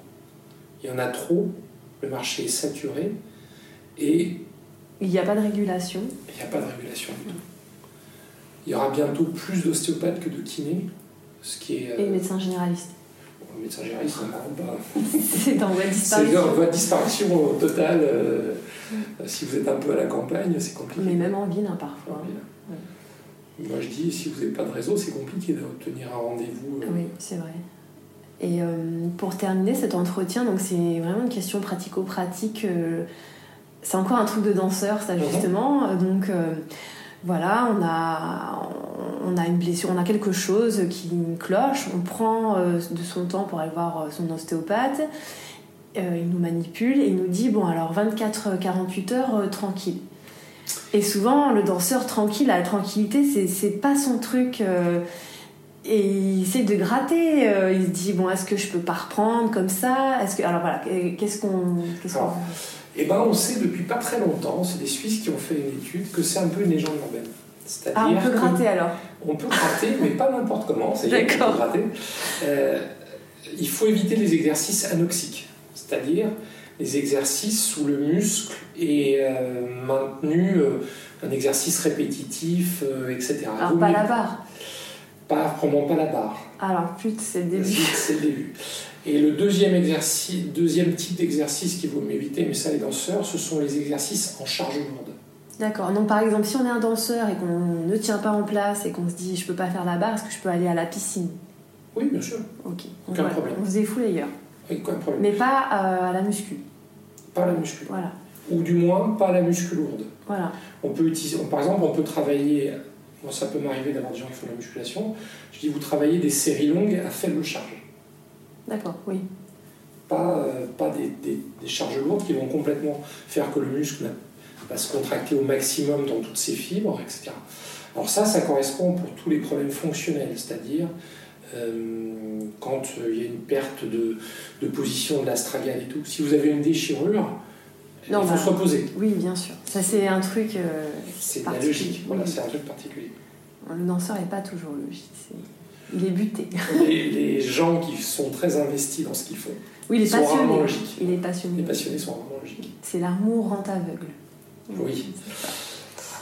Il y en a trop, le marché est saturé et. Il n'y a pas de régulation. Il n'y a pas de régulation du tout. Il y aura bientôt plus d'ostéopathes que de kinés, ce qui est. Et médecins généralistes médecin généraliste, C'est en voie de disparition. C'est voie de disparition totale. Euh, si vous êtes un peu à la campagne, c'est compliqué. Mais même en ville, hein, parfois. Moi, je dis, si vous n'avez pas de réseau, c'est compliqué d'obtenir un rendez-vous. Euh. Oui, c'est vrai. Et euh, pour terminer cet entretien, donc c'est vraiment une question pratico-pratique. c'est encore un truc de danseur, ça, mhm. justement. Donc voilà, on a, on a une blessure, on a quelque chose qui cloche, on prend euh, de son temps pour aller voir euh, son ostéopathe, euh, il nous manipule et il nous dit bon alors 24-48 heures tranquille. Et souvent le danseur tranquille, la tranquillité c'est pas son truc. et il essaie de gratter. euh, il se dit bon, est-ce que je peux pas reprendre comme ça? Est-ce que alors voilà, qu'est-ce qu'on Eh ben, on sait depuis pas très longtemps, c'est des Suisses qui ont fait une étude, que c'est un peu une légende urbaine. C'est-à-dire Ah, on peut gratter alors. On peut gratter, mais pas n'importe comment. c'est D'accord. on peut gratter. Euh, il faut éviter les exercices anoxiques, c'est-à-dire les exercices où le muscle est euh, maintenu, euh, un exercice répétitif, etc. Alors pas la barre. Pas, vraiment pas la barre. Alors plus c'est le début. C'est le début. Et le deuxième exercice, deuxième type d'exercice qu'il vaut mieux éviter, mais ça les danseurs, ce sont les exercices en charge lourde. D'accord. Donc par exemple, si on est un danseur et qu'on ne tient pas en place et qu'on se dit je peux pas faire la barre, est-ce que je peux aller à la piscine? Oui, bien sûr, Ok. Donc, Aucun problème. On se défoule ailleurs. aucun problème. Mais pas euh, à la muscu. Pas la muscu. Voilà. Ou du moins, pas la muscu lourde. Voilà. On peut utiliser, par exemple, on peut travailler, ça peut m'arriver d'avoir des gens qui font de la musculation, je dis vous travaillez des séries longues à faible charge. D'accord. Oui. Pas, euh, pas des, des- des charges lourdes qui vont complètement faire que le muscle va se contracter au maximum dans toutes ses fibres, etc. Alors ça, ça correspond pour tous les problèmes fonctionnels, c'est-à-dire euh, quand euh, il y a une perte de, de position de l'astragale et tout. Si vous avez une déchirure, Non, il faut bah, se reposer. Oui, bien sûr. Ça c'est un truc. euh, C'est la logique, voilà, Oui. c'est un truc particulier. Le danseur n'est pas toujours logique. Il est buté. les, les gens qui sont très investis dans ce qu'ils font, Oui, Ils sont rarement passionné. logiques. Il est les passionné. passionnés sont vraiment logiques. C'est l'amour rend aveugle. Oui.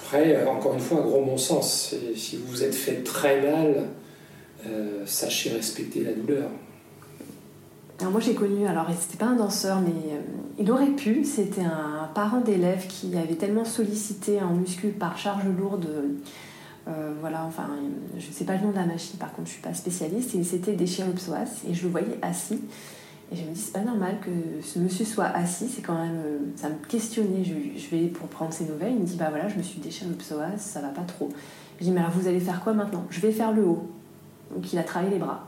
Après, euh, encore une fois, gros bon sens, si vous vous êtes fait très mal, euh, sachez respecter la douleur. Alors moi j'ai connu, alors c'était pas un danseur, mais euh, il aurait pu. C'était un parent d'élève qui avait tellement sollicité en muscu par charge lourde. Euh, voilà, enfin, je ne sais pas le nom de la machine, par contre je suis pas spécialiste, et c'était déchiré le psoas, et je le voyais assis. Et je me dis, c'est pas normal que ce monsieur soit assis, c'est quand même. euh, Ça me questionnait. Je, je vais pour prendre ses nouvelles, il me dit, bah voilà, je me suis déchiré le psoas, ça va pas trop. Je dis, mais alors vous allez faire quoi maintenant? Je vais faire le haut. Donc il a travaillé les bras.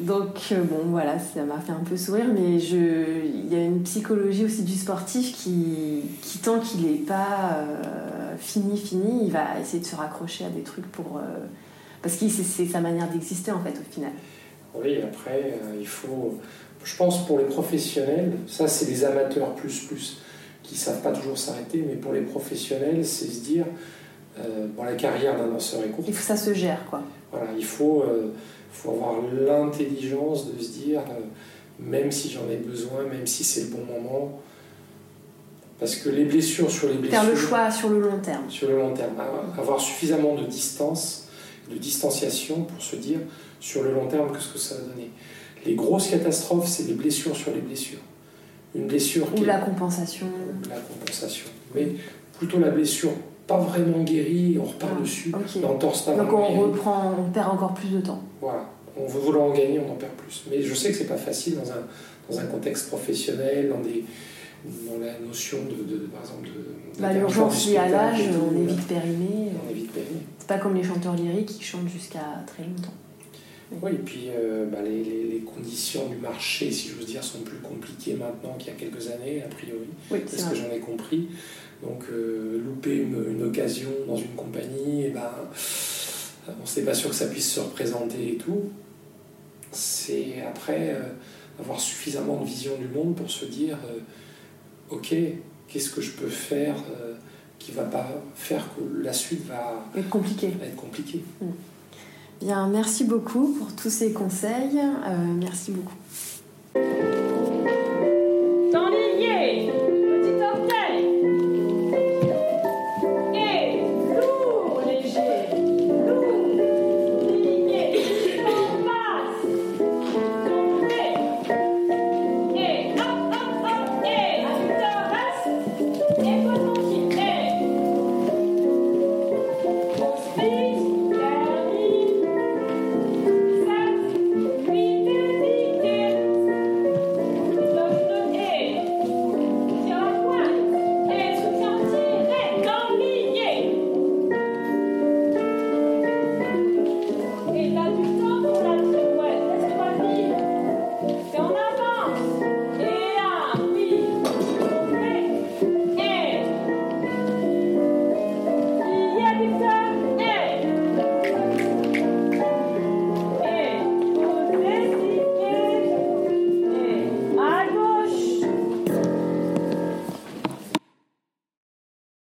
Donc euh, bon voilà, ça m'a fait un peu sourire, mais je, il y a une psychologie aussi du sportif qui, qui tant qu'il n'est pas euh, fini, fini, il va essayer de se raccrocher à des trucs pour... euh, parce que c'est sa manière d'exister en fait au final. Oui, après, il faut. Je pense pour les professionnels, ça c'est les amateurs plus plus qui savent pas toujours s'arrêter, mais pour les professionnels, c'est se dire euh, bon, la carrière d'un danseur est courte. Il faut que ça se gère quoi. Voilà, il faut, euh, faut avoir l'intelligence de se dire, euh, même si j'en ai besoin, même si c'est le bon moment, parce que les blessures sur les blessures, Faire le choix sur le long terme. sur le long terme, avoir suffisamment de distance, de distanciation pour se dire sur le long terme qu'est-ce que ça va donner. Les grosses catastrophes, c'est les blessures sur les blessures. Une blessure qui Ou est- la compensation. la compensation, mais plutôt la blessure pas vraiment guérie, on repart Ah, dessus, ok. l'entorse pas Donc on reprend, on perd encore plus de temps. Voilà. On veut vouloir en gagner, on en perd plus. Mais je sais que c'est pas facile dans un, dans un contexte professionnel, dans, des, dans la notion de, de- par exemple, de. Bah, L'urgence liée à l'âge, on est vite périmé. On est vite périmé. C'est pas comme les chanteurs lyriques qui chantent jusqu'à très longtemps. Oui, et puis euh, bah, les, les- les conditions du marché, si j'ose dire, sont plus compliquées maintenant qu'il y a quelques années, a priori. Oui, C'est ce que j'en ai compris. Donc, euh, louper une, une occasion dans une compagnie, et ben, on n'est pas sûr que ça puisse se représenter et tout. C'est après euh, avoir suffisamment de vision du monde pour se dire euh, ok, qu'est-ce que je peux faire euh, qui va pas faire que la suite va, être compliquée. Bien, merci beaucoup pour tous ces conseils. Euh, merci beaucoup.